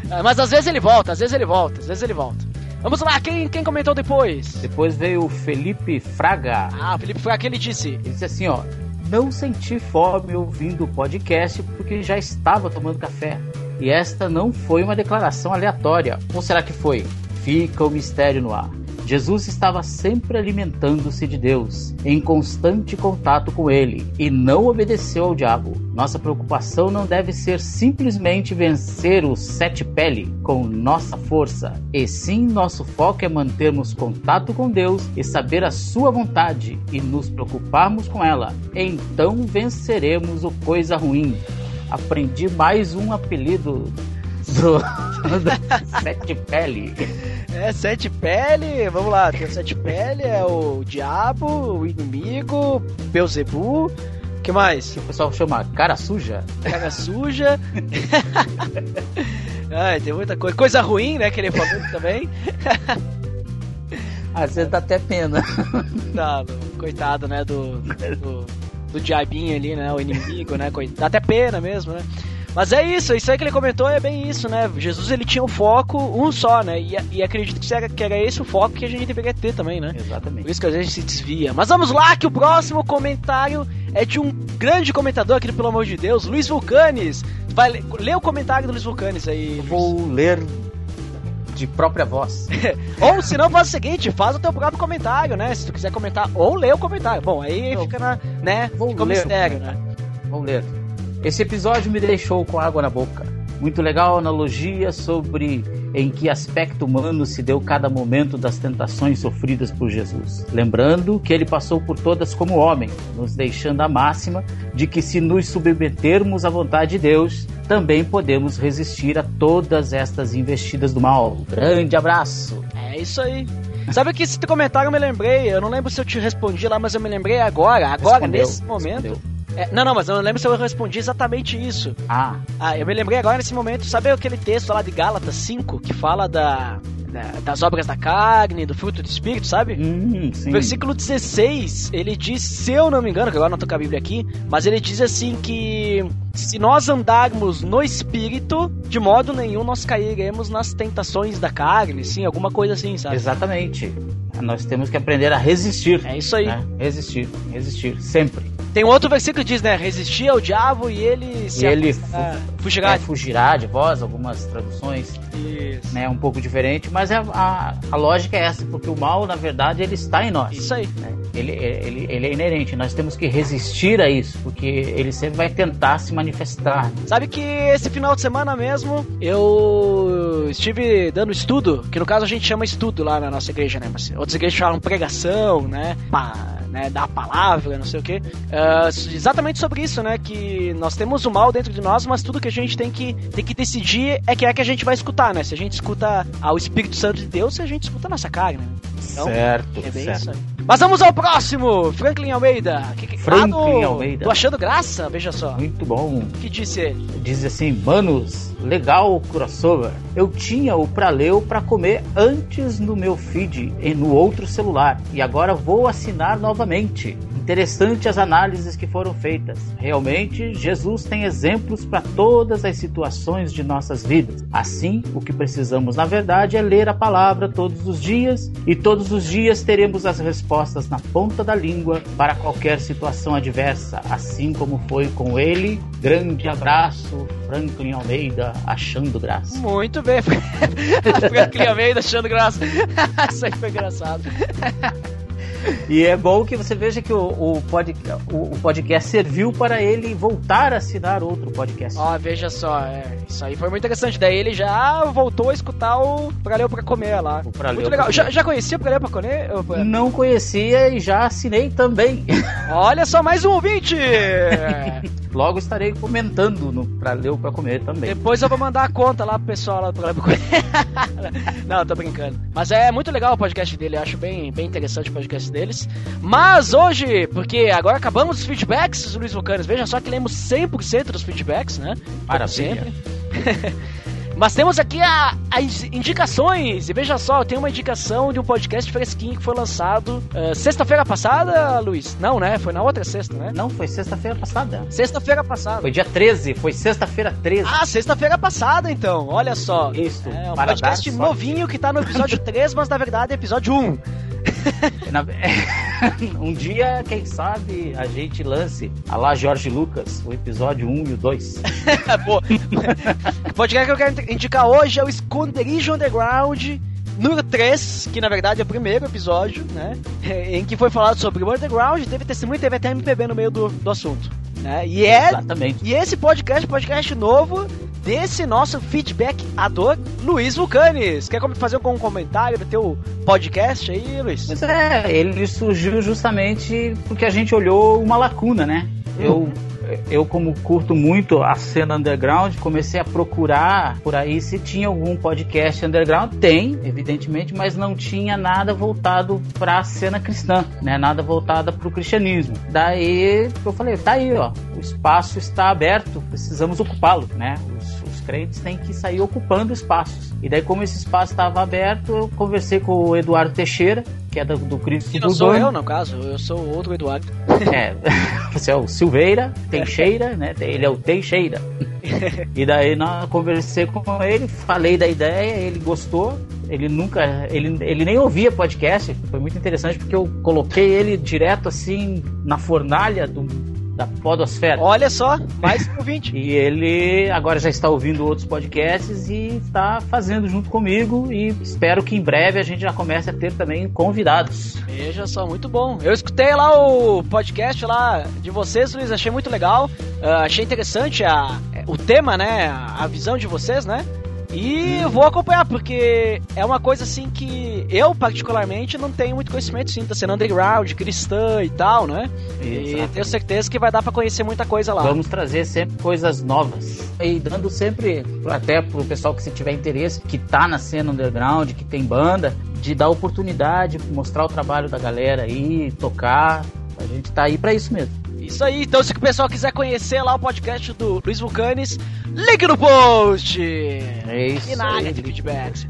É, Mas às vezes ele volta, às vezes ele volta, às vezes ele volta. Vamos lá, quem, quem comentou depois? Depois veio o Felipe Fraga. Ah, o Felipe aquele que disse. Ele disse assim, ó. Não senti fome ouvindo o podcast porque já estava tomando café. E esta não foi uma declaração aleatória. Ou será que foi? Fica o mistério no ar. Jesus estava sempre alimentando-se de Deus, em constante contato com Ele, e não obedeceu ao diabo. Nossa preocupação não deve ser simplesmente vencer o sete pele com nossa força, e sim nosso foco é mantermos contato com Deus e saber a Sua vontade e nos preocuparmos com ela. Então venceremos o coisa ruim. Aprendi mais um apelido do, do [LAUGHS] sete pele. É, sete pele, vamos lá, tem o sete pele, é o diabo, o inimigo, Beuzebu, que mais? que o pessoal chama cara suja. Cara suja. [LAUGHS] Ai, tem muita coisa. Coisa ruim, né, que ele falou também. Às vezes dá até pena. Tá, coitado, né, do, do, do diabinho ali, né, o inimigo, né, coitado. Dá até pena mesmo, né. Mas é isso, isso aí que ele comentou é bem isso, né? Jesus ele tinha um foco, um só, né? E, e acredito que era, que era esse o foco que a gente deveria ter também, né? Exatamente. Por isso que às vezes se desvia. Mas vamos lá, que o próximo comentário é de um grande comentador aqui Pelo Amor de Deus, Luiz Vulcanes. Vai ler, lê o comentário do Luiz Vulcanes aí. Luiz. Vou ler de própria voz. [LAUGHS] ou se não, faz o seguinte, faz o teu próprio comentário, né? Se tu quiser comentar, ou lê o comentário. Bom, aí Eu fica na, né? vou fica um ler. mistério, né? Vou ler. Esse episódio me deixou com água na boca. Muito legal a analogia sobre em que aspecto humano se deu cada momento das tentações sofridas por Jesus. Lembrando que ele passou por todas como homem, nos deixando a máxima de que se nos submetermos à vontade de Deus, também podemos resistir a todas estas investidas do mal. Grande abraço! É isso aí. Sabe que esse comentário eu me lembrei, eu não lembro se eu te respondi lá, mas eu me lembrei agora, agora, Respondeu, nesse momento. respondeu. É, não, não, mas eu não lembro se eu respondi exatamente isso. Ah, Ah, eu me lembrei agora nesse momento, sabe aquele texto lá de Gálatas 5 que fala da, da- das obras da carne, do fruto do espírito, sabe? hum, sim. Versículo 16, ele diz, se eu não me engano, que agora não tô com a Bíblia aqui, mas ele diz assim que se nós andarmos no espírito, de modo nenhum nós cairemos nas tentações da carne, sim, alguma coisa assim, sabe? Exatamente. Nós temos que aprender a resistir. É isso aí. né? Resistir, resistir, sempre. Tem outro versículo que diz, né, resistir ao diabo e ele se E ele fu- fugirá. É, fugirá de vós, algumas traduções, Isso. né, um pouco diferente, mas é a, a lógica é essa, porque o mal, na verdade, ele está em nós. Isso aí. né? Ele, ele, ele é inerente, nós temos que resistir a isso, porque ele sempre vai tentar se manifestar. Sabe que esse final de semana mesmo eu estive dando estudo, que no caso a gente chama estudo lá na nossa igreja, né? Mas outras igrejas falam pregação, né? Pa, né? Dar a palavra, não sei o que. exatamente sobre isso, né? Que nós temos o mal dentro de nós, mas tudo que a gente tem que, tem que decidir é que é que a gente vai escutar, né? Se a gente escuta ao Espírito Santo de Deus, se a gente escuta a nossa carne, né? Então, certo, é bem certo. isso aí. Mas vamos ao próximo! Franklin Almeida. Que, que, Franklin do- Almeida. do Achando Graça, veja só. Muito bom. O que disse ele? Diz assim, manos, legal o crossover. Eu tinha o Praleu para comer antes no meu feed e no outro celular e agora vou assinar novamente. Interessante as análises que foram feitas. Realmente, Jesus tem exemplos para todas as situações de nossas vidas. Assim, o que precisamos na verdade é ler a palavra todos os dias e todos os dias teremos as respostas na ponta da língua para qualquer situação adversa, assim como foi com ele. Grande abraço, Franklin Almeida, achando graça. Muito bem. [LAUGHS] Franklin Almeida achando graça. [LAUGHS] isso aí foi engraçado. [LAUGHS] E é bom que você veja que o, o, pod- o- o podcast serviu para ele voltar a assinar outro podcast. Ó, veja só, é, isso aí foi muito interessante. Daí ele já voltou a escutar o Praleu pra comer lá. O Pra muito Pra legal. Já, Comer. já conhecia o Praleu pra comer? Não conhecia e já assinei também. [LAUGHS] Olha só, mais um ouvinte! [LAUGHS] Logo estarei comentando no Pra Ler ou Pra Comer também. Depois eu vou mandar a conta lá pro pessoal lá do Praleu pra comer. [LAUGHS] Não, tô brincando. Mas é muito legal o podcast dele, eu acho bem, bem interessante o podcast deles. Mas hoje, porque agora acabamos os feedbacks, Luiz Vulcanes, veja só que lemos 100% dos feedbacks, né? Maravilha. sempre. [LAUGHS] Mas temos aqui a- as indicações. E veja só, eu tenho uma indicação de um podcast fresquinho que foi lançado eh, sexta-feira passada, Luiz. Não, né? Foi na outra sexta, né? Não, foi sexta-feira passada. Sexta-feira passada. Foi dia 13, foi sexta-feira 13. Ah, sexta-feira passada, então. Olha só. Isso, É um para podcast novinho que tá no episódio [LAUGHS] 3, mas na verdade é episódio 1. [LAUGHS] Um dia, quem sabe, a gente lance a lá Jorge Lucas, o episódio 1 e o 2. Pô, o podcast que eu quero indicar hoje é o Esconderijo Underground número 3, que na verdade é o primeiro episódio, né? [LAUGHS] Em que foi falado sobre o Underground, teve testemunho e teve até MPB no meio do, do assunto. Né? E é. Exatamente. E esse podcast, podcast novo desse nosso feedback-ador, Luiz Vulcanes. Quer fazer algum comentário do teu podcast aí, Luiz? Mas é, ele surgiu justamente porque a gente olhou uma lacuna, né? Eu, eu como curto muito a cena underground, comecei a procurar por aí se tinha algum podcast underground. Tem, evidentemente, mas não tinha nada voltado para a cena cristã, né? Nada voltada para o cristianismo. Daí eu falei, tá aí, ó, o espaço está aberto, precisamos ocupá-lo, né? Os, crentes têm que sair ocupando espaços. E daí, como esse espaço estava aberto, eu conversei com o Eduardo Teixeira, que é do, do Cristo Que não sou eu, no caso, eu sou o outro Eduardo. [LAUGHS] É, [LAUGHS] você é o Silveira, Teixeira, né? Ele é o Teixeira. [LAUGHS] E daí nós conversei com ele, falei da ideia, ele gostou. Ele nunca, ele, ele nem ouvia podcast. Foi muito interessante porque eu coloquei ele direto assim na fornalha do, da podosfera. Olha só, mais um ouvinte. [LAUGHS] E ele agora já está ouvindo outros podcasts e está fazendo junto comigo. E espero que em breve a gente já comece a ter também convidados. Veja só, muito bom. Eu escutei lá o podcast lá de vocês, Luiz, achei muito legal. Ah, achei interessante a, o tema, né? A visão de vocês, né? E vou acompanhar, porque é uma coisa assim que eu, particularmente, não tenho muito conhecimento, sim, tá sendo underground, cristã e tal, né? E Exato. tenho certeza que vai dar pra conhecer muita coisa lá. Vamos trazer sempre coisas novas. E dando sempre, até pro pessoal que se tiver interesse, que tá na cena underground, que tem banda, de dar oportunidade, mostrar o trabalho da galera aí, tocar. A gente tá aí pra isso mesmo. Isso aí, então se o pessoal quiser conhecer lá o podcast do Luiz Vulcanes, link no post! É isso E na área de feedbacks.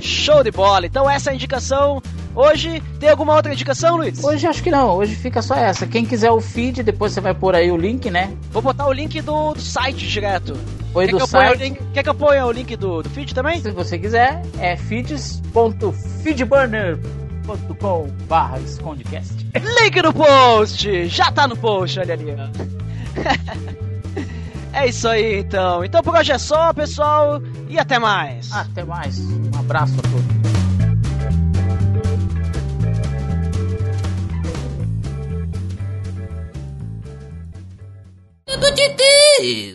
Show de bola! Então essa é a indicação. Hoje, tem alguma outra indicação, Luiz? Hoje acho que não, hoje fica só essa. Quem quiser o feed, depois você vai pôr aí o link, né? Vou botar o link do, do site direto. Foi Quer do que, site. link, quer que eu ponha o link do, do feed também? Se você quiser, é feeds.feedburner.com barra escondecast. Link no post! Já tá no post, olha ali. [LAUGHS] é isso aí, então. Então por hoje é só, pessoal. E até mais. Até mais. Um abraço a todos. De Deus.